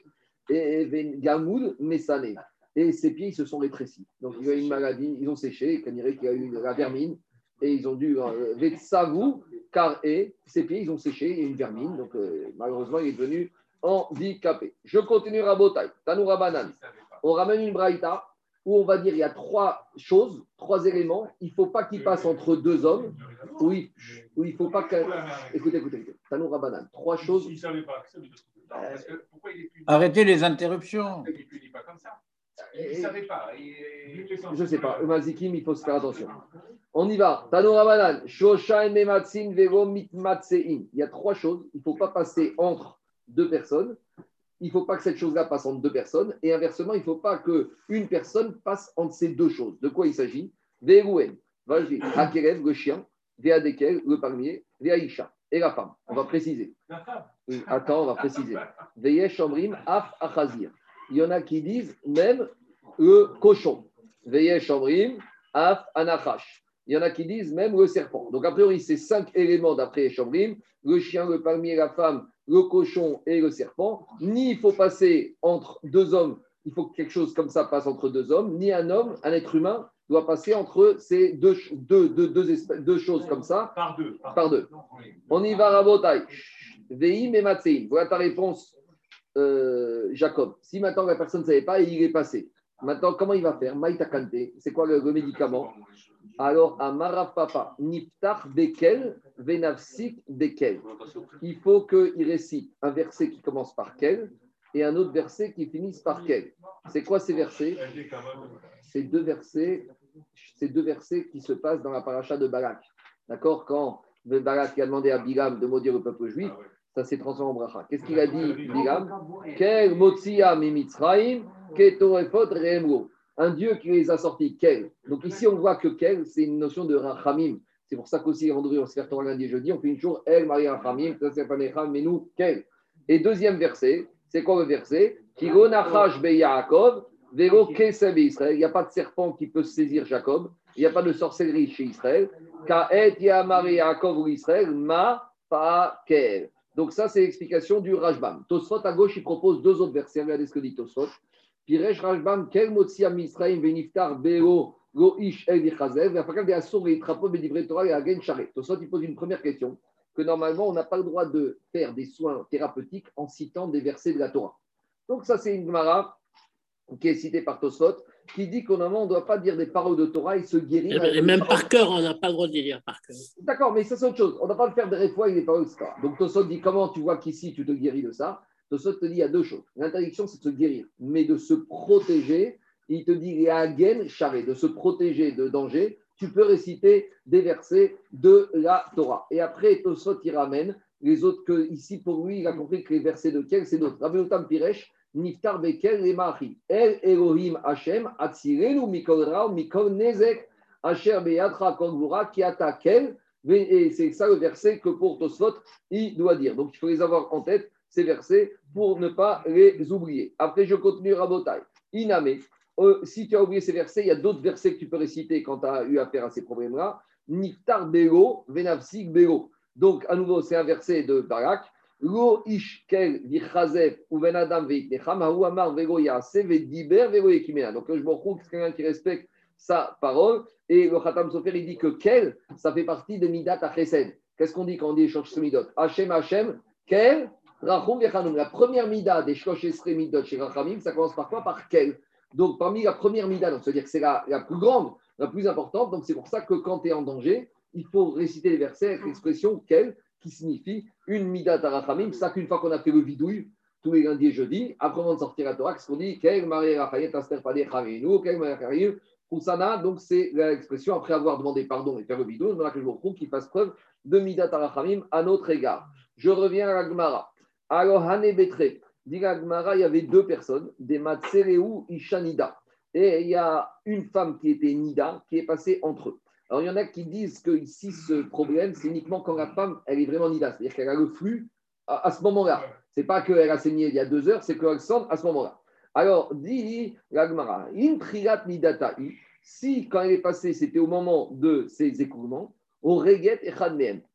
et Gamoud Messané. Et ses pieds ils se sont rétrécis. Donc il a eu une maladie, ils ont séché, il qu'il a eu la vermine et ils ont dû euh, savou car et ses pieds ils ont séché, il y a une vermine. Donc euh, malheureusement il est devenu handicapé. Je continue Rabotai, Tanoura Banan. On ramène une braïta où on va dire il y a trois choses, trois éléments. Il ne faut pas qu'il passe entre deux hommes. Oui, oui il ne faut pas que. Écoutez, écoutez, écoutez. Tanoura Banan. Trois choses. Il savait pas. Arrêtez les interruptions. Il ne pas comme ça. Il ne savait pas. Je ne sais pas. Mazikim, il faut se faire attention. On y va. Tanoura Banan. Il y a trois choses. Il ne faut pas passer entre deux personnes. Il ne faut pas que cette chose-là passe entre deux personnes. Et inversement, il ne faut pas qu'une personne passe entre ces deux choses. De quoi il s'agit? Verouen, Akerev, le chien, Veadekel, le palmier, Veaïcha, et la femme. On va préciser. Attends, on va préciser. Veyesh Shomrim, Af Achazir. Il y en a qui disent même le cochon. Veyesh Shomrim, Af Anachash. Il y en a qui disent même le serpent. Donc, a priori, c'est cinq éléments d'après Shomrim le chien, le palmier, la femme, le cochon et le serpent. Ni il faut passer entre deux hommes, il faut que quelque chose comme ça passe entre deux hommes, ni un homme, un être humain, doit passer entre ces deux, deux, deux, deux, choses comme ça. Par deux. Par, deux. On y va, Rabotai. Veim et Matseim. Voilà ta réponse, euh, Jacob. Si maintenant la personne ne savait pas, il est passé. Maintenant, comment il va faire? Maïta c'est quoi le, médicament? Alors, à Marapapa, Niftar Bekel, Venafsik Bekel. Il faut qu'il récite un verset qui commence par Kel et un autre verset qui finisse par Kel. C'est quoi ces versets? Ces deux versets, ces deux versets qui se passent dans la paracha de Barak. D'accord? Quand Barak a demandé à Bilam de maudire le peuple juif, ça s'est transformé en bracha. Qu'est-ce qu'il a dit, Bilam? Kel Mimitzraim un Dieu qui les a sortis, quel Donc ici, on voit que quel, c'est une notion de rachamim. C'est pour ça qu'aussi, vendredi, on se fait lundi et jeudi, on fait une jour, El, Maria Rachamim, mais nous, quel Et deuxième verset, c'est quoi le verset? Il n'y a pas de serpent qui peut saisir Jacob. Il n'y a pas de sorcellerie chez Israël. Israël, ma pa Donc ça, c'est l'explication du Rajbam. Tosfot à gauche, il propose deux autres versets. Regardez ce que dit Tosfot. Piresh Rajbam, Kel Motsia Misraim Veniftar Beo Go Ish El Vichazev, Afakal de Assour et Trapo Bedivre Torah et Agen Charet. Tosot, il pose une première question que normalement, on n'a pas le droit de faire des soins thérapeutiques en citant des versets de la Torah. Donc, ça, c'est une Gemara qui est citée par Tosot, qui dit qu'au moment, on ne doit pas dire des paroles de Torah et se guérir. Et, même par cœur, on n'a pas le droit de les dire par cœur. D'accord, mais ça, c'est autre chose. On ne doit pas le faire des fois avec des paroles, etc. Donc, Tosot dit comment tu vois qu'ici, tu te guéris de ça? Tosot te dit il y a deux choses. L'interdiction, c'est de se guérir, mais de se protéger. Il te dit il y a un charé, de se protéger de danger. Tu peux réciter des versets de la Torah. Et après, Tosot, il ramène les autres que, ici, pour lui, il a compris que les versets de quel, c'est d'autres. Rabbi Piresh, Niftar Bekel, les Mahi. El Elohim Hashem, Atzirenu Mikol Ra, Mikol Nezek, Asher Beyatra Kongura, Kiata Kel. Et c'est ça le verset que pour Tosot, il doit dire. Donc, il faut les avoir en tête ces versets pour ne pas les oublier. Après, je continue Rabotai. Iname, euh, si tu as oublié ces versets, il y a d'autres versets que tu peux réciter quand tu as eu affaire à ces problèmes-là. Niftar Bego, Venavsik Bego. Donc, à nouveau, c'est un verset de Barak. Lo ish kel vichazev ou venadam veitnecham haou amar vego yase vediber vego yekimena. Donc, je me retrouve c'est quelqu'un qui respecte sa parole. Et le Khatam Sofer, il dit que kel, ça fait partie des midat à Qu'est-ce qu'on dit quand on dit ce midot Hachem, Hachem, kel, la première mida des Shlosh Midot chez Rachamim, ça commence par quoi Par quel? Donc, parmi la première mida, donc c'est-à-dire que c'est la, la, plus grande, la plus importante. Donc, c'est pour ça que quand tu es en danger, il faut réciter les versets avec l'expression quel, qui signifie une mida Rachamim. C'est ça qu'une fois qu'on a fait le vidouille, tous les lundis et jeudis, après on de sortir à Torah, qu'est-ce qu'on dit? Quel Marie Rachayet Aster Chavinu, quel Marie Poussana, donc c'est l'expression après avoir demandé pardon et faire le vidouille, on a que je vous qu'il fasse preuve de Midat Arachamim à notre égard. Je reviens à la Gemara. Alors, Hané Betre, dit il y avait deux personnes, des Matsereu Ishanida. Et il y a une femme qui était Nida, qui est passée entre eux. Alors, il y en a qui disent que ici, ce problème, c'est uniquement quand la femme, elle est vraiment Nida, c'est-à-dire qu'elle a le flux à, ce moment-là. C'est pas qu'elle a saigné il y a deux heures, c'est qu'elle sonne à ce moment-là. Alors, dit l'Agmara, in prilat midata'i, si quand elle est passée, c'était au moment de ses écoulements, au reget et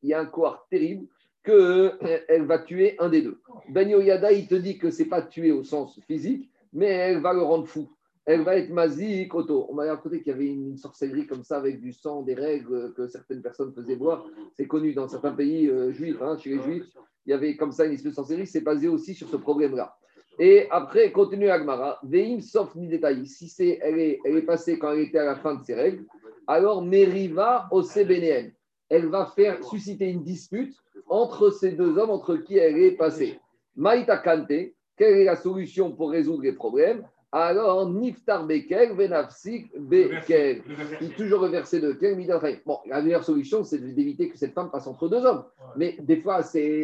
il y a un court terrible qu'elle va tuer un des deux. Ben Yoyada, il te dit que c'est pas tuer au sens physique, mais elle va le rendre fou. Elle va être mazik, auto. On m'a raconté qu'il y avait une sorcellerie comme ça avec du sang, des règles que certaines personnes faisaient boire. C'est connu dans certains pays euh, juifs, hein, chez les juifs. Il y avait comme ça une espèce de sorcellerie. C'est basé aussi sur ce problème-là. Et après, continue Agmara. Veim sauf ni détail. Si c'est, elle, est, elle est passée quand elle était à la fin de ses règles, alors Meriva au CBNM. Elle va faire susciter une dispute entre ces deux hommes, entre qui elle est passée. Maïta Kante, quelle est la solution pour résoudre les problèmes? Alors, Niftar Bekel, Venafsik Bekel. Il toujours reversé de Kel, Bon, la meilleure solution, c'est d'éviter que cette femme passe entre deux hommes. Mais des fois,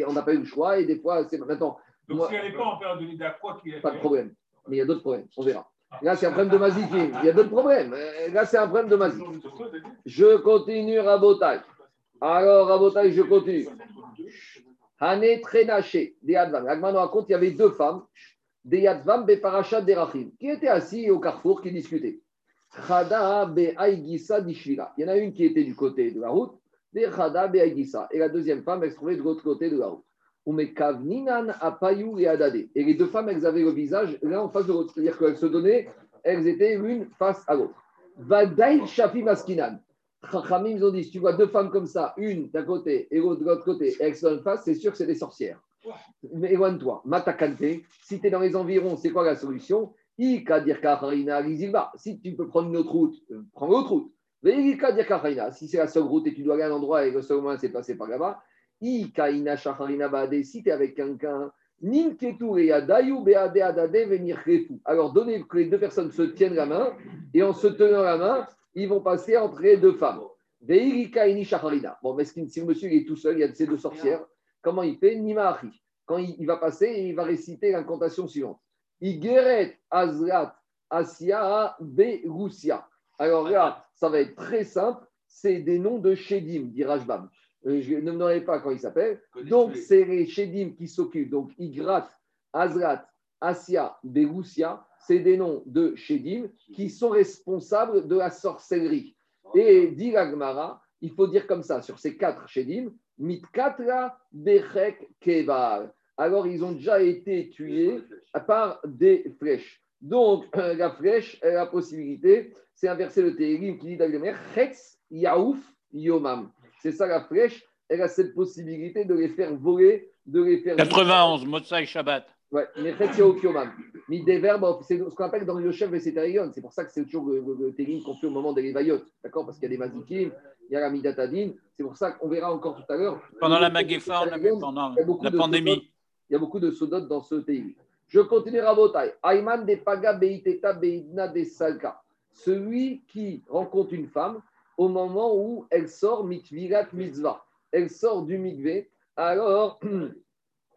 on n'a pas eu le choix et des fois, c'est maintenant. Donc, si elle n'est pas en période de Nida, quoi qu'il Pas de problème. Mais il y a d'autres problèmes, on verra. Là, c'est un problème de mazikim. Il y a d'autres problèmes. Euh, là, c'est un problème de mazikim. Je continue, Rabotai. Alors, Rabotai, je continue. Hané Trenaché, des Advan. Agman raconte il y avait deux femmes des Yadvam Beparashat Derachim, qui étaient assis au carrefour, qui discutaient. Chada Be'aigisa Dishvila. Il y en a une qui était du côté de la route, des Chada Be'aigisa. Et la deuxième femme, elle se trouvait de l'autre côté de la route. Apayou et Adade. Et les deux femmes, elles avaient le visage l'un en face de l'autre. C'est-à-dire qu'elles se donnaient, elles étaient l'une face à l'autre. Vadaï Shafi Maskinan. Chachamim, ils ont dit si tu vois deux femmes comme ça, une d'un côté et l'autre de l'autre côté, et elles se face, c'est sûr que c'est des sorcières. Mais éloigne-toi. Matakante, si tu es dans les environs, c'est quoi la solution? Si tu peux prendre une autre route, euh, prends l'autre route. Si c'est la seule route et tu dois aller à un endroit et le seul moyen c'est passer par là-bas, si tu es avec quelqu'un, alors donnez que les deux personnes se tiennent la main et en se tenant la main, ils vont passer entre les deux femmes. Bon, mais si le monsieur est tout seul, il y a ces deux sorcières, Comment il fait? Nimahi. Quand il, va passer, il va réciter l'incantation suivante. Igeret Azrat Asia Berusia. Alors là, ça va être très simple. C'est des noms de Shedim, dit Rajbam. Euh, je ne me donnerai pas quand il s'appelle. Donc, c'est les Shedim qui s'occupent. Donc, Igrat, Azrat, Asia, Berusia, c'est des noms de Shedim qui sont responsables de la sorcellerie. Et dit Gmara, il faut dire comme ça, sur ces quatre Shedim, Mitkatra Bechek Kebar. Alors, ils ont déjà été tués par des flèches. Donc, la flèche, a la possibilité, c'est inverser le Télim qui dit dans le Chetz Yaouf Yomam. C'est ça la flèche, elle a cette possibilité de les faire voler, de les faire. 91, Motsai Shabbat. Ouais, des verbes, c'est ce qu'on appelle dans le chef et C'est pour ça que c'est toujours le, le, le qu'on fait au moment des Lévayotes. D'accord? Parce qu'il y a des Mazikim, il y a la Midatadine. C'est pour ça qu'on verra encore tout à l'heure. Pendant la Magéfa, pendant la pandémie. il y a beaucoup de sodotes dans ce pays. Je continue à voter. Ayman de Paga Beiteta Beidna de Salka. Celui qui rencontre une femme au moment où elle sort mitvirat mitzvah. Elle sort du mikvé, alors,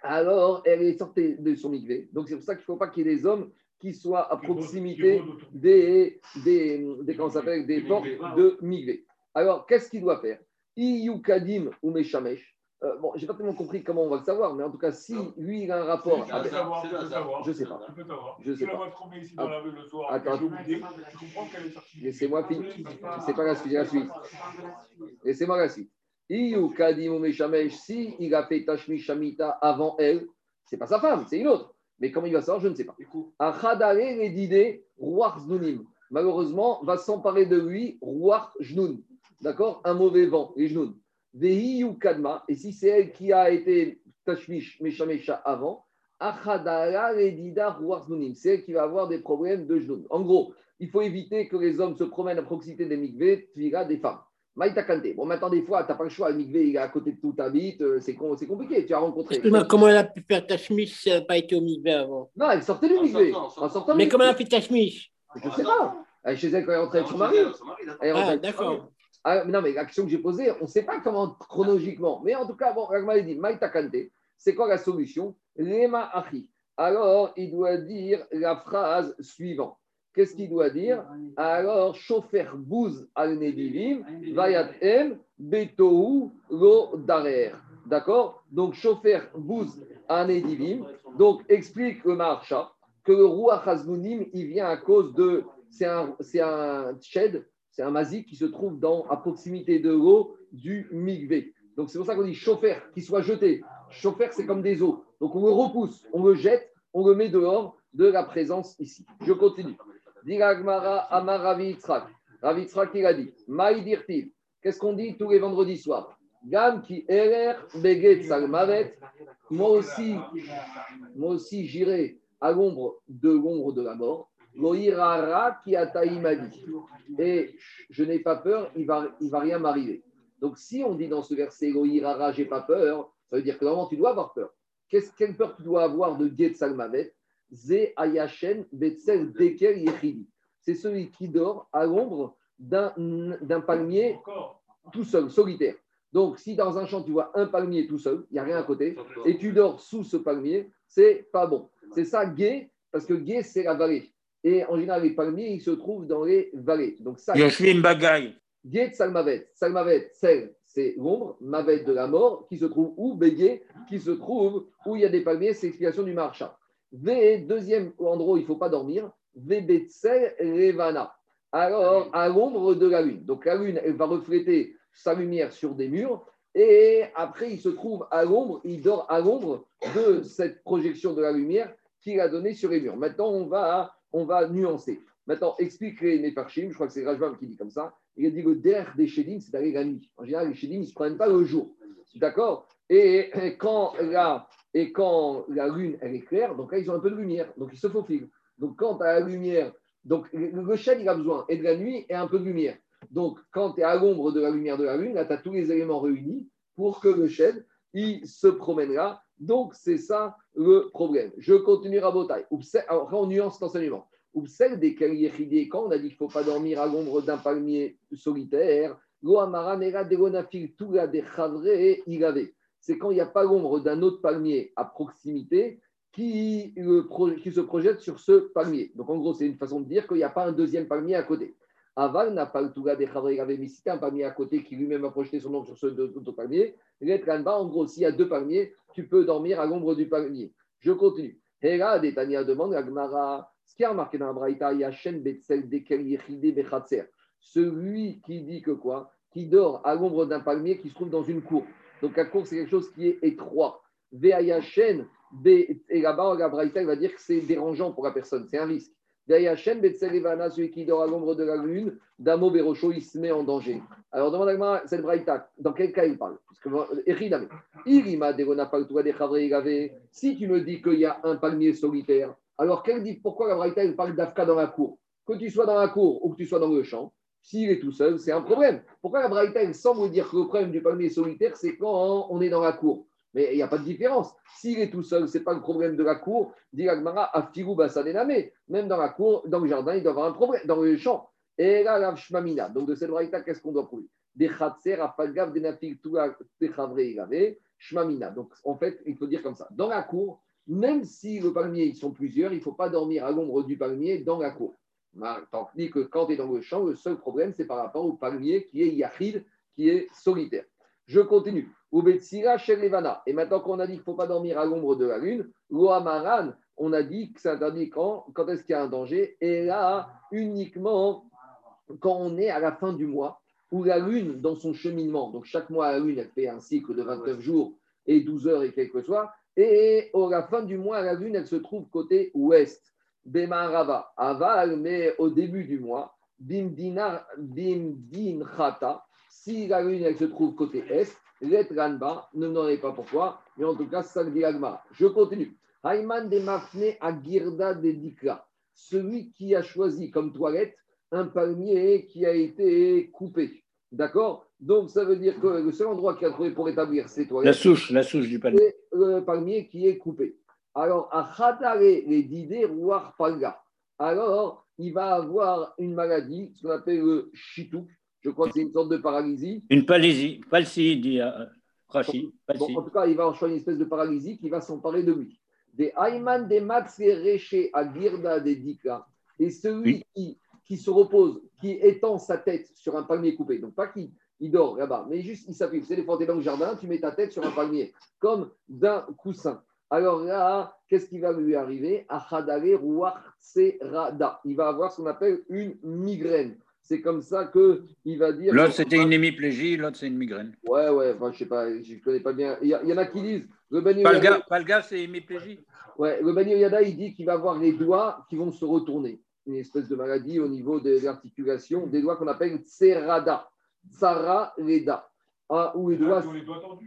alors elle est sortie de son mikvé. Donc c'est pour ça qu'il ne faut pas qu'il y ait des hommes qui soient à proximité des, des, des, des, des portes de mikvé. Alors, qu'est-ce qu'il doit faire? Iyukadim ou Meshamesh? Euh, bon, j'ai pas tellement compris comment on va le savoir, mais en tout cas, si lui il a un rapport. Je avec... savoir, savoir. Je sais pas. Tu peux savoir. Je sais pas. la ici dans la rue le soir. Attends. Oublié, tu comprends qu'elle est sortie. Laissez-moi finir. C'est pas la suite. La suite. Laissez-moi la suite. Si il a fait Tashmi Shamita avant elle, c'est pas sa femme, c'est une autre. Mais comment il va savoir, je ne sais pas. Malheureusement, va s'emparer de lui Ruach Jnoun d'accord? Un mauvais vent, les. Vehiyu Kadma, et si c'est elle qui a été Tashmish Meshamesha avant, c'est elle qui va avoir des problèmes de genoux. En gros, il faut éviter que les hommes se promènent à proximité des mikveh, vira des femmes. Maïtakante. Bon, maintenant, des fois, tu n'as pas le choix. Le il est à côté de tout ta bite. Euh, c'est compliqué. Tu as rencontré. Comment elle a pu faire Tashmish si elle n'a pas été au mikveh avant? Non, elle sortait du mikveh. Mais comment elle a fait Tashmish Je ne sais pas. Elle est chez elle quand elle est rentrée avec son mari. Ah, d'accord. Ah, non, mais la question que j'ai posée, on ne sait pas comment chronologiquement. Mais en tout cas, bon, Ragma dit Maïta c'est quoi la solution? Lema Achi. Alors, il doit dire la phrase suivante. Qu'est-ce qu'il doit dire Alors, chauffeur bouz al nebivim, vayat em, betou lo darer. D'accord Donc, chauffeur bouz al nebivim. Donc, explique le marcha que le roi il vient à cause de. C'est un, un c'est un mazik qui se trouve dans, à proximité de l'eau du migvé. Donc c'est pour ça qu'on dit chauffeur qui soit jeté. Chauffeur, c'est comme des eaux. Donc on le repousse, on le jette, on le met dehors de la présence ici. Je continue. Diragmara Amar Ravi il a dit Maïdirtiv. Qu'est-ce qu'on dit tous les vendredis soirs? Gam qui erer beget salmavet. Moi aussi, moi aussi j'irai à l'ombre de l'ombre de la mort. Loirara qui a dit. Et je n'ai pas peur, il ne va, il va rien m'arriver. Donc si on dit dans ce verset Loirara, j'ai pas peur, ça veut dire que normalement tu dois avoir peur. Qu'est-ce, quelle peur tu dois avoir de Get Salmavet Ze Ayashen Betzel Yechidi. C'est celui qui dort à l'ombre d'un, d'un palmier tout seul, solitaire. Donc, si dans un champ, tu vois un palmier tout seul, il n'y a rien à côté, et tu dors sous ce palmier, c'est pas bon. C'est ça, gué, parce que gué, c'est la vallée. Et en général, les palmiers, ils se trouvent dans les vallées. Donc, ça. une bagaille. Gué de Salmavet. Salmavet, c'est l'ombre, Mavet de la mort, qui se trouve où? Bégué, qui se trouve où il y a des palmiers, c'est l'explication du marchand. Deuxième endroit où il ne faut pas dormir, V, Betsel, Revana. Alors, à l'ombre de la lune. Donc, la lune, elle va refléter sa lumière sur des murs. Et après, il se trouve à l'ombre, il dort à l'ombre de cette projection de la lumière qu'il a donnée sur les murs. Maintenant, on va, on va nuancer. Maintenant, explique les Nefarchim, je crois que c'est Rajvam qui dit comme ça. Il a dit le der des Shedim, c'est d'aller la nuit. En général, les Shedim, ils ne se prennent pas le jour. D'accord? Et, quand la, et quand la lune, elle est claire, donc là, ils ont un peu de lumière. Donc, ils se faufilent. Donc, quand tu as la lumière, donc le chêne, il a besoin et de la nuit et un peu de lumière. Donc, quand tu es à l'ombre de la lumière de la lune, là, tu as tous les éléments réunis pour que le chêne, il se promènera. Donc, c'est ça le problème. Je continue à Botaï. Alors, on nuance l'enseignement. des quand on a dit qu'il ne faut pas dormir à l'ombre d'un palmier solitaire, c'est quand il n'y a pas l'ombre d'un autre palmier à proximité qui, se projette sur ce palmier. Donc, en gros, c'est une façon de dire qu'il n'y a pas un deuxième palmier à côté. Aval n'a pas le Touga des un palmier à côté qui lui-même a projeté son nom sur ce deux, palmier, en gros, s'il y a deux palmiers, tu peux dormir à l'ombre du palmier. Je continue. Détania demande à a remarqué dans la Braïta. Celui qui dit que quoi? Qui dort à l'ombre d'un palmier qui se trouve dans une cour. Donc la cour, c'est quelque chose qui est étroit. Veayachem, et là-bas, la Braïta, va dire que c'est dérangeant pour la personne, c'est un risque celui qui dort à l'ombre de la lune, Damo Berocho, il se met en danger. Alors, demande à cette braïta, dans quel cas il parle? Si tu me dis qu'il y a un palmier solitaire, alors dit, pourquoi la braïta, il parle d'Afka dans la cour? Que tu sois dans la cour ou que tu sois dans le champ, s'il est tout seul, c'est un problème. Pourquoi la braïta, semble dire que le problème du palmier solitaire, c'est quand on est dans la cour? Mais il n'y a pas de différence. S'il est tout seul, ce n'est pas le problème de la cour. Dit Agmara, Afirou Même dans la cour, dans le jardin, il doit avoir un problème, dans le champ. Et là, la shmamina. Donc, de cette braïta, qu'est-ce qu'on doit prouver? Des chatser, afagav, des nafik, tout shmamina. Donc, en fait, il faut dire comme ça. Dans la cour, même si le palmier, ils sont plusieurs, il ne faut pas dormir à l'ombre du palmier dans la cour. Tant que quand tu es dans le champ, le seul problème, c'est par rapport au palmier qui est yachid, qui est solitaire. Je continue. Et maintenant qu'on a dit qu'il ne faut pas dormir à l'ombre de la lune, Loamaran, on a dit que c'est interdit quand, quand est-ce qu'il y a un danger. Et là, uniquement quand on est à la fin du mois, où la lune, dans son cheminement, donc chaque mois, la lune, elle fait un cycle de 29 jours et 12 heures et quelques soirs, et à la fin du mois, la lune, elle se trouve côté ouest. Rava, aval, mais au début du mois, bimdina, bimdin khata, si la lune, elle se trouve côté est, Ranba, ne me demandez pas pourquoi, mais en tout cas, ça dit Agmara. Je continue. Hayman de Mafne Agirda de Dikra, celui qui a choisi comme toilette un palmier qui a été coupé. D'accord? Donc, ça veut dire que le seul endroit qu'il a trouvé pour établir ces toilettes. La souche, la souche du palmier. C'est le palmier qui est coupé. Alors, à les Didé Rouar Palga. Alors, il va avoir une maladie, ce qu'on appelle le chitouk, je crois que c'est une sorte de paralysie. Une paralysie, palsy, dit euh, Rachid. en tout cas, il va en choisir une espèce de paralysie qui va s'emparer de lui. Des Ayman des Max et à Girda des Dika. Et celui qui, qui, se repose, qui étend sa tête sur un palmier coupé, donc pas qui il dort là-bas, mais juste il s'appuie. Vous savez, quand tu es dans le jardin, tu mets ta tête sur un palmier, comme d'un coussin. Alors là, qu'est-ce qui va lui arriver? Il va avoir ce qu'on appelle une migraine. C'est comme ça qu'il va dire. L'autre, c'était une hémiplégie, l'autre, c'est une migraine. Ouais, ouais, enfin, je sais pas, je ne connais pas bien. Il y, y, en a qui disent. Le Palga, Palga c'est hémiplégie. Ouais, le Bani Yada, il dit qu'il va avoir les doigts qui vont se retourner. Une espèce de maladie au niveau de l'articulation, des doigts qu'on appelle Tserada, Tsara Reda. Ah, ou les doigts,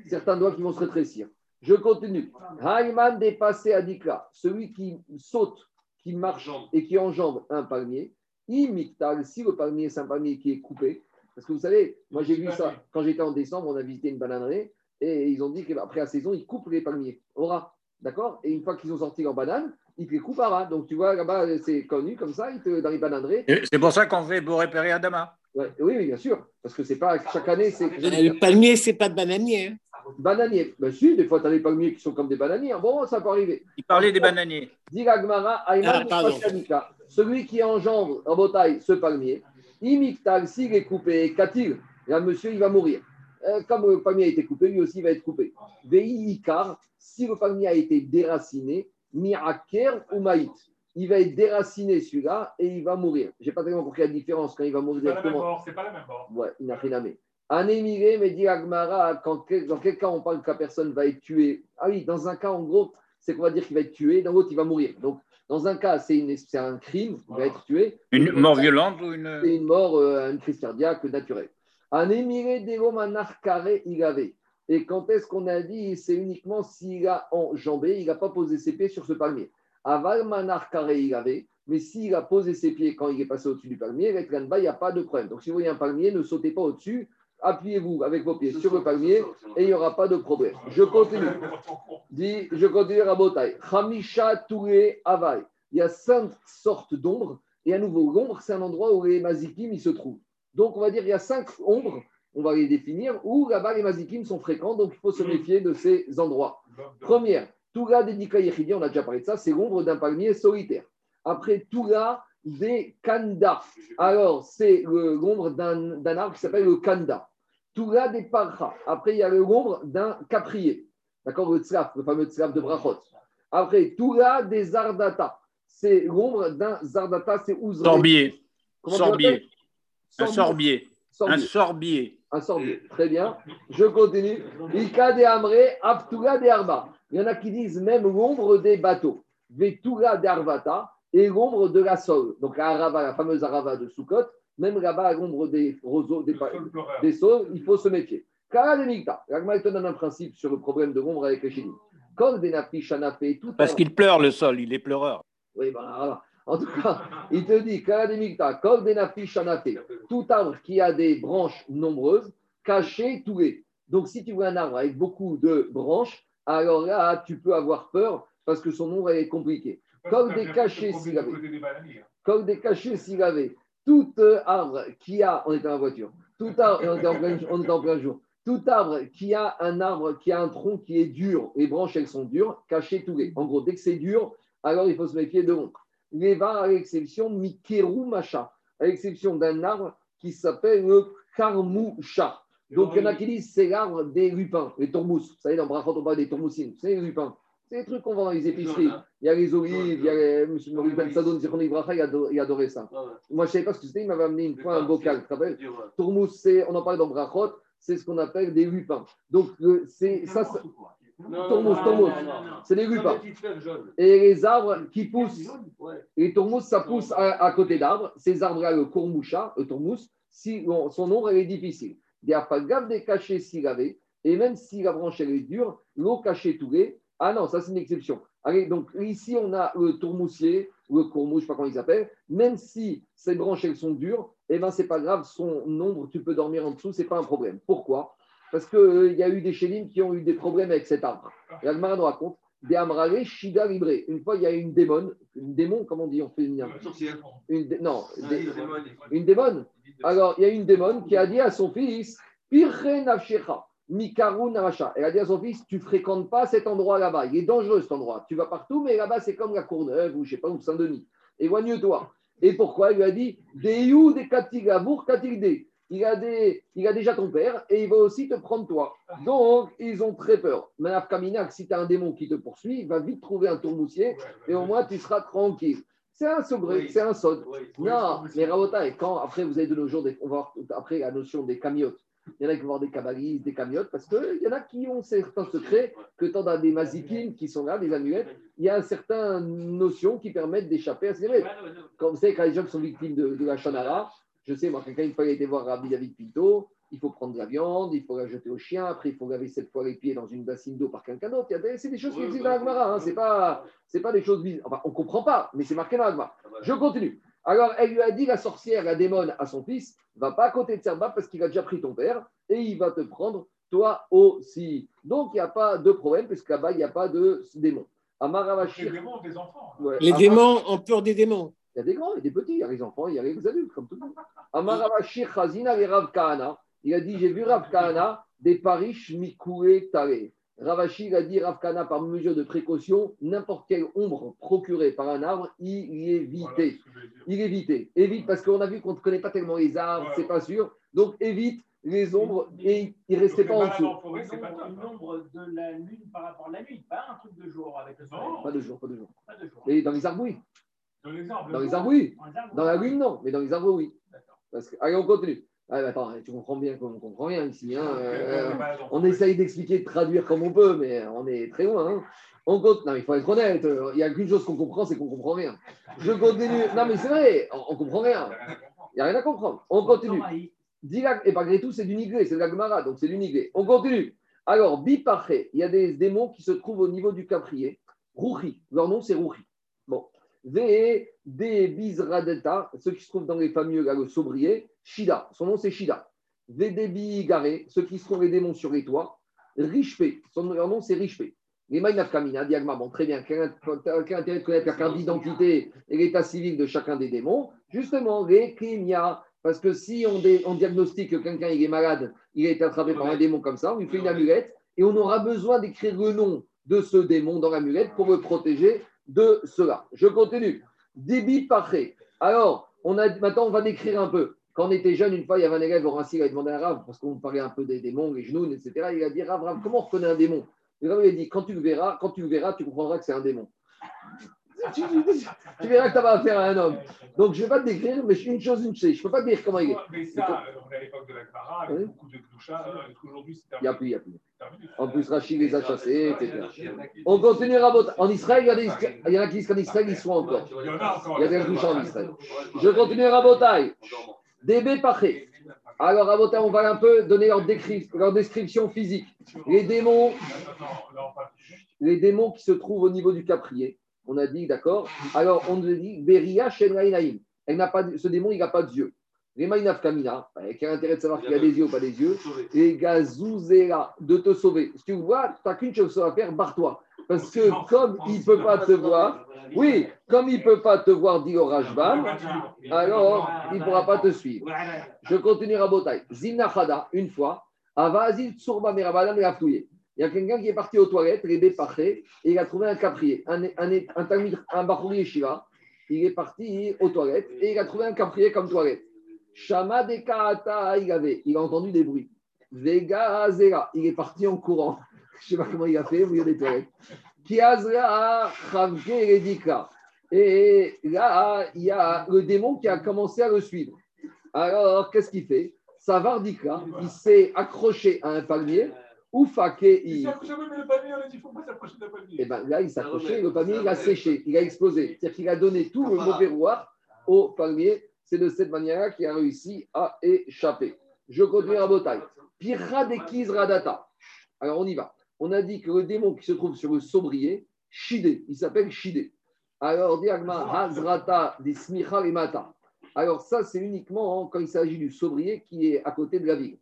certains doigts qui vont se rétrécir. Je continue. Hayman dépassé à Dikla, celui qui saute, qui marche et qui enjambe un palmier. Imictal, si le palmier, c'est un palmier qui est coupé. Parce que vous savez, moi j'ai vu ça quand j'étais en décembre, on a visité une bananerie et ils ont dit qu'après la saison, ils coupent les palmiers. Aura. D'accord? Et une fois qu'ils ont sorti leurs bananes, ils te les coupent à ras. Donc tu vois, là-bas, c'est connu comme ça, ils te, dans les bananeries. C'est pour ça qu'on fait beau repérer Adama. Ouais, oui, bien sûr. Parce que c'est pas chaque année. c'est Le palmier, c'est pas de bananier. Bananier. Ben si, des fois, tu as des palmiers qui sont comme des bananiers. Bon, ça peut arriver. Il parlait des bananiers. Dit Gmara, ah, celui qui enjambe en bataille ce palmier, imictal, s'il est coupé, qu'a-t-il? Là, monsieur, il va mourir. Euh, comme le palmier a été coupé, lui aussi va être coupé. Veikar, si le palmier a été déraciné, mi'aker ou maït. Il va être déraciné celui-là et il va mourir. Je n'ai pas tellement compris la différence quand il va mourir directement. C'est pas la même mort. Ouais, il n'a rien à mettre. Un émigré, mais dit Agmara, quand, dans quel cas on parle que la personne va être tuée Ah oui, dans un cas, en gros, c'est qu'on va dire qu'il va être tué, dans l'autre, il va mourir. Donc, dans un cas, c'est un crime, il va être tué. Une mort violente ou une. C'est une mort, euh, une crise cardiaque naturelle. Un émiré carré il avait. Et quand est-ce qu'on a dit C'est uniquement s'il a enjambé, il n'a pas posé ses pieds sur ce palmier? Aval manar carré il avait. Mais s'il a posé ses pieds quand il est passé au-dessus du palmier, avec il n'y a pas de problème. Donc si vous voyez un palmier, ne sautez pas au-dessus, appuyez-vous avec vos pieds sur le palmier et il n'y aura pas de problème. Je continue. Dis, je continue à Botaï. Hamisha Touré Avai. Il y a cinq sortes d'ombres. Et à nouveau, l'ombre, c'est un endroit où les mazikim se trouvent. Donc, on va dire qu'il y a cinq ombres, on va les définir, où là-bas les mazikim sont fréquents, donc il faut se méfier de ces endroits. Première, Toula des Yechidi, on a déjà parlé de ça, c'est l'ombre d'un palmier solitaire. Après, Toula des Kanda. Alors, c'est l'ombre d'un arbre qui s'appelle le Kanda. Toula des Parcha. Après, il y a l'ombre d'un caprier. D'accord Le tzlaf, le fameux tzlaf de Brachot. Après, Toula des Zardata. C'est l'ombre d'un Zardata, c'est Ouzra. Sorbier. Sorbier. Un sorbier. Un sorbier. Un sorbier. Très bien. Je continue. Ika de Amré, de Arba. Il y en a qui disent même l'ombre des bateaux. Vetula de Arvata et l'ombre de la sol. Donc la, arava, la fameuse arava de Soukot, même là-bas, l'ombre des roseaux, des, des sols, il faut se méfier. Kara de Migta. te donne un principe sur le problème de l'ombre avec les chénis. Parce qu'il pleure le sol, il est pleureur. Oui, ben, voilà. En tout cas, il te dit, tout arbre qui a des branches nombreuses, caché, toué. Donc, si tu vois un arbre avec beaucoup de branches, alors là, tu peux avoir peur parce que son nombre est compliqué. Comme des cachets s'il avait. Comme des cachets s'il avait. Tout arbre qui a, on est dans la voiture, tout arbre, on est en plein, on est en plein jour, tout arbre qui a un arbre qui a un tronc qui est dur, les branches elles sont dures, caché, toué. En gros, dès que c'est dur, alors il faut se méfier de l'ombre va à l'exception Mikeru Macha, à l'exception d'un arbre qui s'appelle le Karmoucha. Donc, il y en a qui disent c'est l'arbre des lupins, les tourmous. Vous savez, dans Brachot, on parle des tourmoussines, c'est les lupins. C'est les trucs qu'on vend dans les épiceries. Il y a les olives, il y a les... M. Maurice Ben il adorait ça. Moi, je ne savais pas ce que c'était, il m'avait amené une fois un bocal, tu te rappelles Tourmous, on en parle dans Brachot, c'est ce qu'on appelle des lupins. Donc, c'est ça. Tourmous, tourmous. C'est des lupins. Et les arbres qui poussent, les tourmous, ça pousse à, côté d'arbres. Ces arbres-là, le courmoucha, le tourmous, si, son nombre est difficile. Il n'y a pas de des cachets s'il avait. Et même si la branche elle est dure, l'eau cachée tourée, ah non, ça c'est une exception. Allez, donc ici on a le tourmoussier, ou le courmouche, je ne sais pas comment il s'appelle. Même si ces branches elles sont dures, eh ben c'est pas grave, son nombre, tu peux dormir en dessous, c'est pas un problème. Pourquoi? Parce qu'il euh, y a eu des chélim qui ont eu des problèmes avec cet arbre. Agmara nous raconte des amrale shida libré. Une fois, il y a une démon, une démon, comment on dit en féminin une Non, une démon. Alors, il y a une démon qui a dit à son fils Elle a dit à son fils Tu fréquentes pas cet endroit là-bas. Il est dangereux cet endroit. Tu vas partout, mais là-bas, c'est comme la Courneuve ou je sais pas, ou Saint-Denis. Éloigne-toi. Et pourquoi Il lui a dit Deyou de Katigavour Katigde il a, des, il a déjà ton père et il va aussi te prendre toi. Donc, ils ont très peur. Manaf Kaminak, si tu as un démon qui te poursuit, il va vite trouver un tourmoussier et au moins tu seras tranquille. C'est un sobré, c'est un sod. Non, mais Ravota, et quand après vous avez de nos jours, on va voir après la notion des camiotes. Il y en a qui vont voir des cabalistes, des camiotes, parce qu'il y en a qui ont certains secrets, que tant dans des mazikim qui sont là, des amulettes, il y a certaines notions qui permettent d'échapper à ces rêves. Comme vous savez, quand les gens sont victimes de, la chanara, je sais, moi, quelqu'un, il a été voir Rabbi David Pinto, il faut prendre de la viande, il faut la jeter au chien, après il faut laver cette fois les pieds dans une bassine d'eau par quelqu'un d'autre. C'est des choses qui existent dans l'Agmara, hein. c'est pas, pas des choses. Enfin, on ne comprend pas, mais c'est marqué dans l'Agmara. Je continue. Alors, elle lui a dit, la sorcière, la démone à son fils, va pas à côté de Serba parce qu'il a déjà pris ton père et il va te prendre toi aussi. Donc, il n'y a pas de problème puisque là-bas, il n'y a pas de démon. Les démons des enfants. Les démons ont peur des démons. Il y a des grands, il y a des petits, il y a les enfants, il y a les adultes, comme tout le monde. Amaravashir Khazina et Rav Kahana. Il a dit J'ai vu Rav Kahana des parish mikoué tare. Ravashi a dit Rav Kahana, par mesure de précaution, n'importe quelle ombre procurée par un arbre, il évite. il évite. Évite parce qu'on a vu qu'on ne connaît pas tellement les arbres, c'est pas sûr. Donc évite les ombres et il ne restait pas en dessous. Une ombre de la lune par rapport à la nuit, pas un truc de jour avec le soleil. Pas de jour, pas de jour. Et dans les arbres, oui. Dans les arbres, dans les arbres oui. Dans la lune, non, mais dans les arbres, oui. Parce que... Allez, on continue. Ah, attends, tu comprends bien qu'on ne comprend rien ici. Hein. Euh, on essaye d'expliquer, de traduire comme on peut, mais on est très loin. Hein. On compte... Non, il faut être honnête. Il n'y a qu'une chose qu'on comprend, c'est qu'on ne comprend rien. Je continue. Non, mais c'est vrai, on ne comprend rien. Il n'y a rien à comprendre. On continue. Et malgré tout, c'est du nigré, c'est de la Gemara, donc c'est du nigré. On continue. Alors, biparé, il y a des démons qui se trouvent au niveau du caprier. Rouhi, leur nom c'est Rouhi. Des bizradeta, ceux qui se trouvent dans les fameux là, le sobrier. Shida, son nom c'est Shida. Ve, des garé, ceux qui se trouvent les démons sur les toits. Richpe, son leur nom c'est Richpe. Les Kamina, Diagma, bon, très bien. Quel, intérêt de connaître la carte d'identité et l'état civil de chacun des démons? Justement, les Kimia, parce que si on, diagnostique que quelqu'un est malade, il a été attrapé par un démon comme ça, on lui fait une amulette et on aura besoin d'écrire le nom de ce démon dans l'amulette pour le protéger de cela. Je continue. Débit parfait. Alors, on a, maintenant, on va décrire un peu. Quand on était jeune, une fois, il y avait un élève au Rassi, il a demandé à Rav, parce qu'on parlait un peu des démons, les genoux, etc. Il a dit Rav, Rav, comment on reconnaît un démon? Le Rav, il a dit quand tu le verras, quand tu le verras, tu comprendras que c'est un démon tu, verras que tu vas affaire à un homme. Donc, je ne vais pas te décrire, mais une chose, une chose. Je ne peux pas te dire comment il est. Mais ça, on est à l'époque de la Clara, avec beaucoup de clochards. Aujourd'hui, c'est Il n'y a plus, il n'y a plus. En plus, Rachid les a chassés, etc. On continue à En Israël, il y, en a qui disent qu'en Israël, ils sont encore. Il y en a encore. Il y a des clochards en Israël. Je continue à Rabotai. Débé parfait. Alors, Rabotai, on va un peu donner leur, leur description physique. Les démons, les démons qui se trouvent au niveau du caprier on a dit, d'accord Alors, on nous dit, Beria Elle n'a pas, ce démon, il n'a pas d'yeux. Remainav Kamina, qui a intérêt de savoir qu'il a des yeux ou pas des yeux. Et Gazouzera, de te sauver. Si tu vois, tu n'as qu'une chose à faire, barre-toi. Parce que comme il ne peut pas te voir, oui, comme il ne peut pas te voir, dit Orajban, alors il ne pourra pas te suivre. Je continue à Botaï. Zinachada, une fois, Avazil Tsurba Merabalam et. Il y a quelqu'un qui est parti aux toilettes, les et il a trouvé un caprier, un, un, un, un, Shiva. Il est parti aux toilettes et il a trouvé un caprier comme toilette. Shama de Kaata, il avait, il a entendu des bruits. Vega Zera, il est parti en courant. Je ne sais pas comment il a fait milieu des toilettes. Kiazra Redika. Et là, il y a le démon qui a commencé à le suivre. Alors, qu'est-ce qu'il fait? Savardika, il s'est accroché à un palmier ou Il Et ben là, il s'accrochait, le palmier, il a séché, il a explosé. C'est-à-dire qu'il a donné tout le mauvais roi au palmier. C'est de cette manière-là qu'il a réussi à échapper. Je continue à Botaï. Piradekiz Radata. Alors, on y va. On a dit que le démon qui se trouve sur le sobrier, Shide, il s'appelle Shide. Alors, Diagma Hazrata Dismicha Mata. Alors, ça, c'est uniquement quand il s'agit du sobrier qui est à côté de la ville.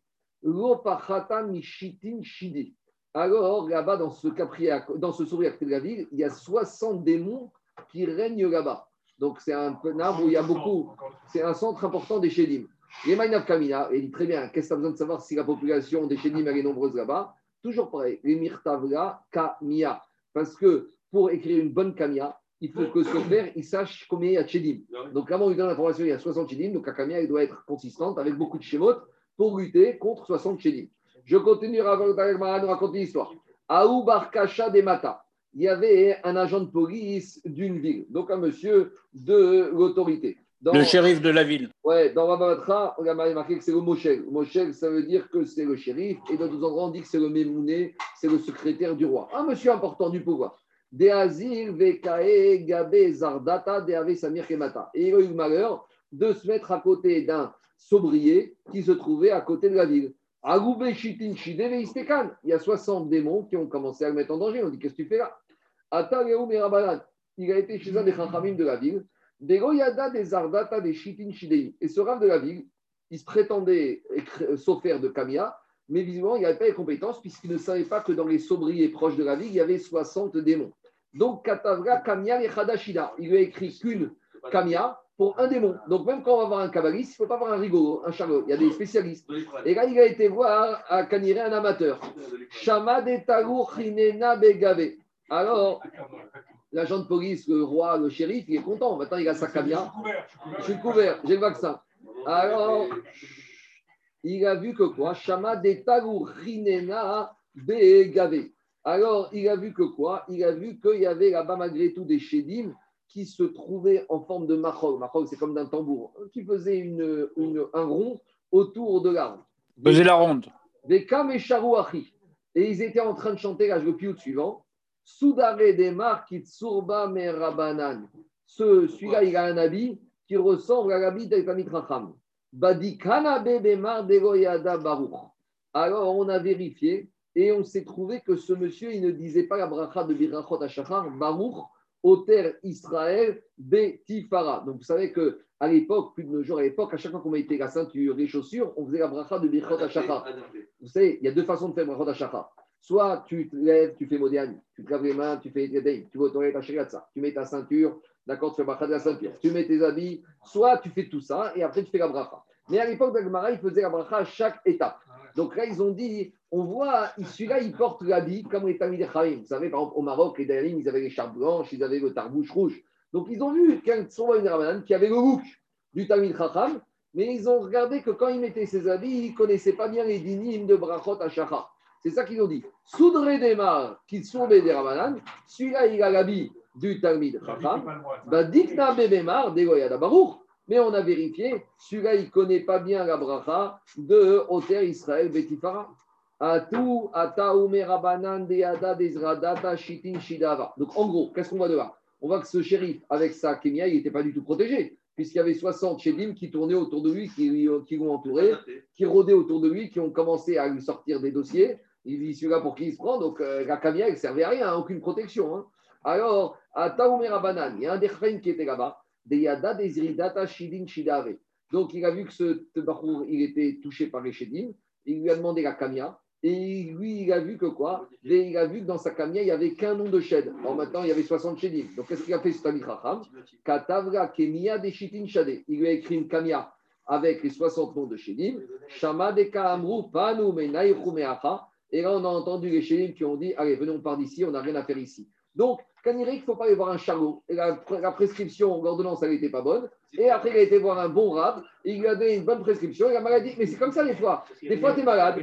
Alors, là-bas, dans ce dans ce sourire de la ville, il y a 60 démons qui règnent là-bas. Donc, c'est un où il y a beaucoup. C'est un centre important des Chédim. Les Maïnav Kamina, il dit très bien, qu'est-ce que tu as besoin de savoir si la population des Chédim est nombreuse là-bas? Toujours pareil, les Mirtavla Kamia. Parce que pour écrire une bonne Kamia, il faut que ce père il sache combien il y a de Chédim. Donc, avant, il donne l'information, il y a 60 Chédim, donc la Kamia, elle doit être consistante avec beaucoup de Shemot pour lutter contre 60 chédim. Je continue à raconter l'histoire. Aou Barkacha des Mata. Il y avait un agent de police d'une ville, donc un monsieur de l'autorité. le shérif de la ville. Ouais, dans Rabatra, on a marqué que c'est le Moshel. Moshel, ça veut dire que c'est le shérif, et dans d'autres endroits, on dit que c'est le Mémouné, c'est le secrétaire du roi. Un monsieur important du pouvoir. Deazil, Vekae, Gabe, Zardata, Deave, Samir, Kemata. Et il a eu le malheur de se mettre à côté d'un sobrier qui se trouvait à côté de la ville. Il y a 60 démons qui ont commencé à le mettre en danger. On dit Qu'est-ce que tu fais là? Il a été chez un des chachamim de la ville. Des Ardata, des Shitin Shidei. Et ce rave de la ville, il se prétendait faire de Kamia, mais visiblement, il n'avait pas les compétences puisqu'il ne savait pas que dans les sobriers proches de la ville, il y avait 60 démons. Donc, Katavra Kamia et Khadashida. Il lui a écrit qu'une Kamia pour un démon. Donc, même quand on va voir un cabaliste, il ne faut pas avoir un rigolo, un charlot. Il y a des spécialistes. Et là, il a été voir à Kaniré un amateur. Shama de Begave. Alors, l'agent de police, le roi, le shérif, il est content. Maintenant, il a sa caméra. Je suis couvert, j'ai le vaccin. Alors, il a vu que quoi? Shama de Rinena Begave. Alors, il a vu que quoi? Il a vu qu'il y avait là-bas, malgré tout, des chédim qui se trouvaient en forme de machol. Machol, c'est comme d'un tambour, qui faisait une, un rond autour de l'arbre. Faisait la ronde. Des kam et Et ils étaient en train de chanter, là, je le suivant. Soudare des marques tsurba me rabanan. Ce, celui-là, il a un habit qui ressemble à l'habit Racham. Mar baruch. Alors, on a vérifié et on s'est trouvé que ce monsieur, il ne disait pas la bracha de Birachot Hashachar, Baruch, Oter Israël, Betifara. Donc vous savez que à l'époque, plus de nos jours à l'époque, à chaque fois qu'on mettait la ceinture, les chaussures, on faisait la bracha de Birachot Hashachar. Vous savez, il y a deux façons de faire Birachot Hashachar. Soit tu te lèves, tu fais Modiane, tu te laves les mains, tu fais tu vas au toilette à ça, tu mets ta ceinture, d'accord, tu fais bracha de la ceinture, tu mets tes habits, soit tu fais tout ça et après tu fais la bracha. Mais à l'époque d'Agmara, il faisait la bracha à chaque étape. Donc là, ils ont dit, on voit, celui-là, il porte l'habit comme les Tamid Vous savez, par exemple, au Maroc, les Dayalim, ils avaient les charbes blanches, ils avaient le tarbouche rouge. Donc ils ont vu qu'un une qui avait le look du Tamid Chacham, mais ils ont regardé que quand il mettait ses habits, il ne connaissait pas bien les dinim de Brachot Ashacha. C'est ça qu'ils ont dit. Soudré Demar, qui sont des Ramadan, celui-là, il a l'habit du Talmid Chacham. Bah, Dikna Bebemar, Degoyada Baruch. Mais on a vérifié, celui-là, il ne connaît pas bien la bracha de Oter Israël Betifara. Donc, en gros, qu'est-ce qu'on voit de là? On voit que ce shérif, avec sa kémia, il n'était pas du tout protégé, puisqu'il y avait 60 chédim qui tournaient autour de lui, qui, qui l'ont entouré, qui rôdaient autour de lui, qui ont commencé à lui sortir des dossiers. Il dit celui-là pour qui il se prend, donc euh, la kémia, elle ne servait à rien, aucune protection. Hein. Alors, à Rabanan, il y a un des qui était là-bas donc, il a vu que ce Bachour, il était touché par les Shedim. Il lui a demandé la kamia. Et lui, il a vu que quoi? Il a vu que dans sa kamia, il n'y avait qu'un nom de shed. Alors maintenant, il y avait 60 Shedim. Donc, qu'est-ce qu'il a fait, ce Racham Katavra Kemia de Shitin Shade. Il lui a écrit une kamia avec les 60 noms de Shedim. Shama de Kaamru Panu Et là, on a entendu les Shedim qui ont dit Allez, venez, on part d'ici, on n'a rien à faire ici. Donc, il ne faut pas aller voir un charlot. Et la, prescription, l'ordonnance, elle n'était pas bonne. Et après, il a été voir un bon rab. il lui a donné une bonne prescription. Et la maladie, mais c'est comme ça des fois. Des fois, tu es malade.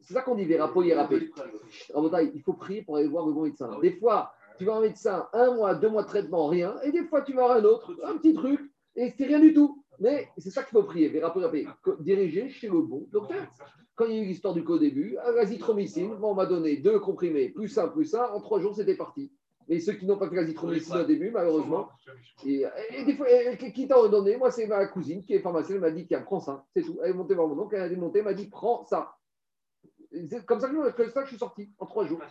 C'est ça qu'on dit, Vérapo, Yérapé. Il faut prier pour aller voir le bon médecin. Des fois, tu vas un médecin, un mois, deux mois de traitement, rien. Et des fois, tu vas voir un autre, un petit truc, et c'est rien du tout. Mais c'est ça qu'il faut prier, Vérapo, Diriger chez le bon docteur. Quand il y a eu l'histoire du co début, l'azithromycine, on m'a donné deux comprimés, plus un, plus un, en trois jours, c'était parti. Mais ceux qui n'ont pas fait l'azithromycine au début, malheureusement, et, des fois, qui t'a donné Moi, c'est ma cousine qui est pharmacienne, elle m'a dit tiens, prends ça, c'est tout. Elle est montée voir mon oncle, elle a démonté, elle m'a dit prends ça. C'est comme ça que, je, ça que je suis sorti en trois jours. Ah,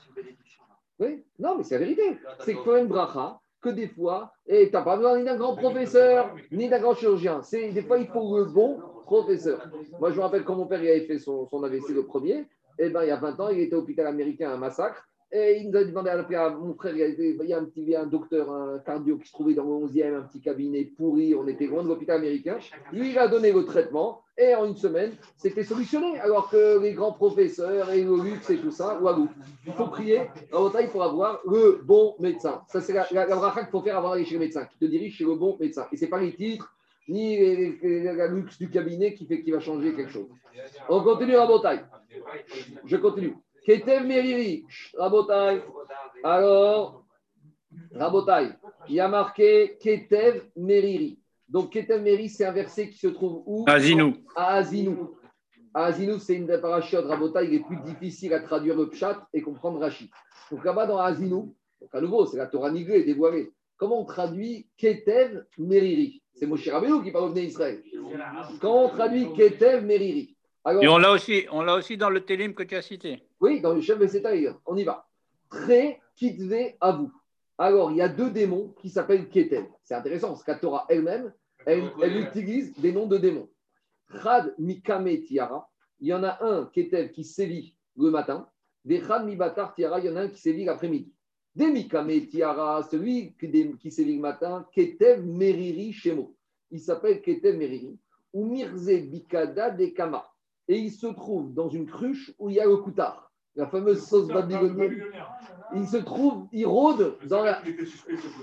oui, non, mais c'est la vérité. C'est que une bracha, que des fois, et tu n'as pas besoin ni d'un grand professeur, ni d'un grand chirurgien. C'est Des fois, il faut le bon professeur. Moi, je me rappelle quand mon père il avait fait son, AVC le premier, et eh ben, il y a 20 ans, il était au hôpital américain à un massacre. Et il nous a demandé à, mon frère, il y a un petit un docteur, un cardio qui se trouvait dans le 11e, un petit cabinet pourri, on était loin de l'hôpital américain. Lui, il a donné le traitement et en une semaine, c'était solutionné. Alors que les grands professeurs et le luxe et tout ça, ouagou. Il faut prier, à il faut avoir le bon médecin. Ça, c'est la, la, bracha qu'il faut faire avant d'aller chez le médecin, qui te dirige chez le bon médecin. Et ce n'est pas les titres ni la luxe du cabinet qui fait qu'il va changer quelque chose. On continue Rabotai. Je continue. Ketev Meriri, Rabotai. Alors, Rabotai, il y a marqué Ketev Meriri. Donc, Ketev Meriri, c'est un verset qui se trouve où? À Azinou. À Azinou. À Azinou, c'est une parachute Rabotai, il est plus difficile à traduire le pshat et comprendre Rachid. Donc là-bas, dans Azinou, donc à nouveau, c'est la Torah nigrée, dévoilée. Comment on traduit Ketev Meriri? C'est Moshe Rabbeinu qui parle au Israël. Comment on traduit Ketev Meriri? Et on l'a aussi, on l'a aussi dans le Télim que tu as cité. Oui, dans le chef Vesetaï. On y va. Très kitve à vous. Alors, il y a deux démons qui s'appellent Ketev. C'est intéressant, parce que la Torah elle-même, elle, elle, utilise des noms de démons. Chad Mikame Tiara, il y en a un, Ketev, qui sévit le matin. Des Chad Mibatar Tiara, il y en a un qui sévit l'après-midi. Des Mikame Tiara, celui qui sévit le matin, Ketev Meriri Shemo. Il s'appelle Ketev Meriri. Ou Mirze Bikada de Kama. Et il se trouve dans une cruche où il y a le koutard, la fameuse sauce babylonienne. Il se trouve, il rôde dans la,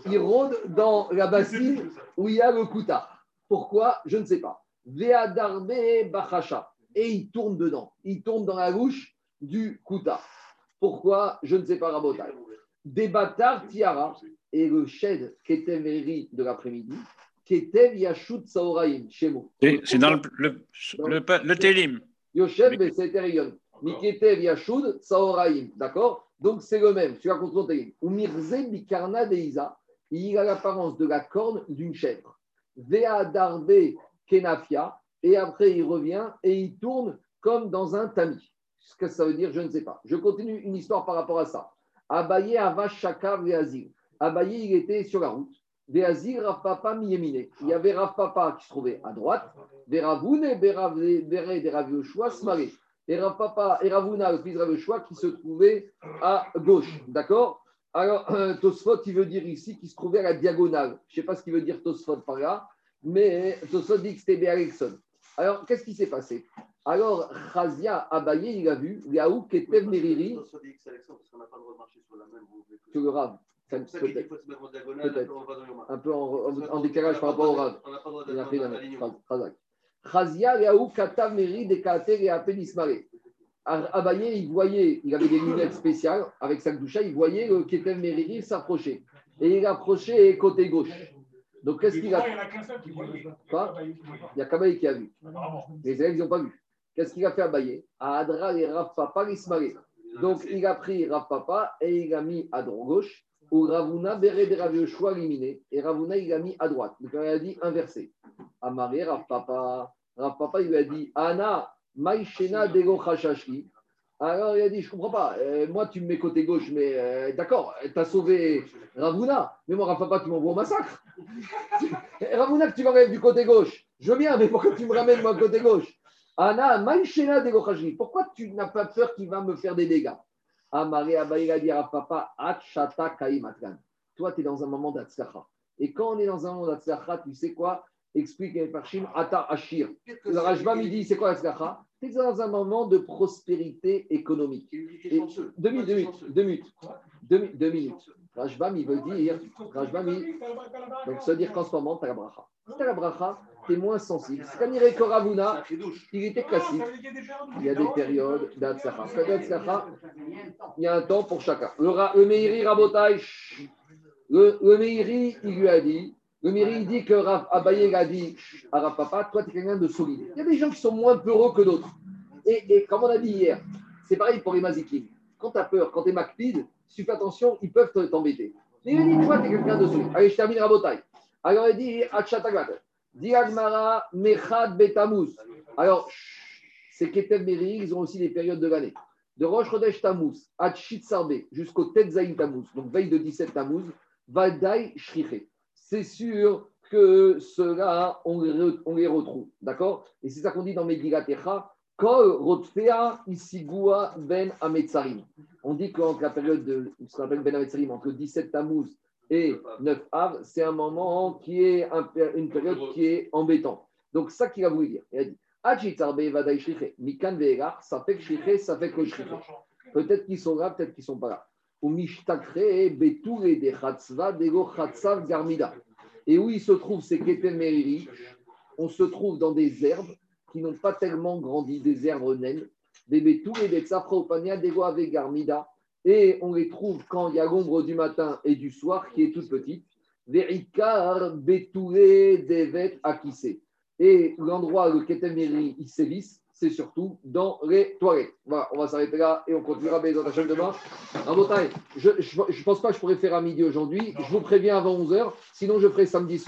il rôde dans la bassine où il y a le koutard. Pourquoi? Je ne sais pas. Veadarbe Bachacha. Et il tourne dedans. Il tourne dans la bouche du Kouta. Pourquoi? Je ne sais pas, Rabotai. Des bâtards Tiara et le shed Ketev Meri de l'après-midi. Ketev Yashut Saoraim, Shemo. C'est dans le, le, le, le Télim. Yoshev Beseterion. Miketev Yashud Saoraim. D'accord? Donc c'est le même. Tu vas contre Télim. Ou Mirze Bikarna Deiza. Il a l'apparence de la corne d'une chèvre. Veadarbe Kenafia, et après il revient et il tourne comme dans un tamis. Ce que ça veut dire, je ne sais pas. Je continue une histoire par rapport à ça. Abaye Avashaka Veazir. Abaye, il était sur la route. Veazir Rav Papa Miyemine. Il y avait Rav Papa qui se trouvait à droite. Veravune Bere de Rav Yoshua Smare. Et Rav Papa et Ravuna, le fils de Rav Yoshua, qui se trouvait à gauche. D'accord? Alors, euh, Tosfot, il veut dire ici qu'il se trouvait à la diagonale. Je ne sais pas ce qu'il veut dire Tosfot par là mais Tosot dit que c'était. Alors, qu'est-ce qui s'est passé? Alors, Khazia Abaye, il a vu, Yaou Ketev Meriri. Tu le Rav. Peut-être. Un peu en, en, décalage par rapport au Rav. Il a fait la Khazia Yaou Katav Meriri de Kater et Apen Ismare. Abaye, il voyait, il avait des lunettes spéciales avec sa doucha, il voyait le Ketev Meriri s'approcher. Et il approchait côté gauche. Donc, qu'est-ce qu'il a fait Il n'y a qu'un seul qui voit. Quoi? Il y a Kabaye qui a vu. Les élèves, ils n'ont pas vu. Qu'est-ce qu'il a fait à Baye À Adra et Rav Papa l'Ismaël. Donc, il a pris Rav Papa et il a mis à droite gauche, où Ravuna Béré de Rav Yoshua éliminé, et Ravuna, il a mis à droite. Donc, il a dit inversé. Amaré, Rav Papa, Rav Papa, il lui a dit Ana, Maïchena Dego. Alors il a dit, je ne comprends pas, euh, moi tu me mets côté gauche, mais euh, d'accord, tu as sauvé Ravuna, mais moi Rafa, tu m'envoies au massacre. Ravuna, que tu m'enlèves du côté gauche, je veux bien, mais pourquoi tu me ramènes moi côté gauche? Anna, Maïchena de pourquoi tu n'as pas peur qu'il va me faire des dégâts? Amaré Abaye a dit à Papa, Achata Kaimatkan. Toi, tu es dans un moment d'Atzlacha. Et quand on est dans un moment d'Atzlacha, tu sais quoi? Explique les Parchim, Ata Ashir. Le Rajbam, il dit, c'est quoi l'Atzlacha c'est dans un moment de prospérité économique. Et deux minutes, deux minutes, deux minutes, deux, deux minutes. Rajbam, il veut dire, Rajbam, il... donc ça veut dire qu'en ce moment, tu as la bracha. Si tu as la bracha, moins sensible. C'est comme que Ravuna, il était classique. Il y a des périodes. Il y a un temps pour chacun. Le, le Meiri Rabotai, le, le Meiri, il lui a dit, le Miri dit que Abaye a dit à Rav Papa, toi tu es quelqu'un de solide. Il y a des gens qui sont moins peureux que d'autres. Et, comme on a dit hier, c'est pareil pour les mazikim. Quand tu as peur, quand tu es macpide, tu fais attention, ils peuvent t'embêter. Mais il dit, toi tu es quelqu'un de solide. Allez, je termine Rabotai. Alors il dit, Achatagat, Diagmara Mechad Betamuz. Alors, ces Ketev Meri, ils ont aussi des périodes de l'année. De Rosh Chodesh Tamuz, Achit Sarbe, jusqu'au Tetzaïn Tamuz, donc veille de 17 Tamuz, Valdai Shriche c'est sûr que ceux-là, on, les retrouve. D'accord? Et c'est ça qu'on dit dans Isigua Ben. On dit qu'entre la période de ce qu'on appelle Ben Ametzarim, entre 17 Tammuz et 9 Av, c'est un moment qui est une période qui est embêtante. Donc, ça qu'il a voulu dire. Il a dit Mikan ça fait que ça fait que Peut-être qu'ils sont là, peut-être qu'ils ne sont pas là. Et où il se trouve, c'est Ketem Meriri, on se trouve dans des herbes qui n'ont pas tellement grandi, des herbes naines, des bétous et des tsafraopania, des avec garmida, et on les trouve quand il y a l'ombre du matin et du soir qui est toute petite. Verikar, Betouré, Devet, Akissé. Et l'endroit où le Ketemiri, il sévisse, c'est surtout dans les toilettes. Voilà, on va s'arrêter là et on continuera la chaîne demain. je ne pense pas que je pourrais faire un midi aujourd'hui. Je vous préviens avant 11h, sinon je ferai samedi soir.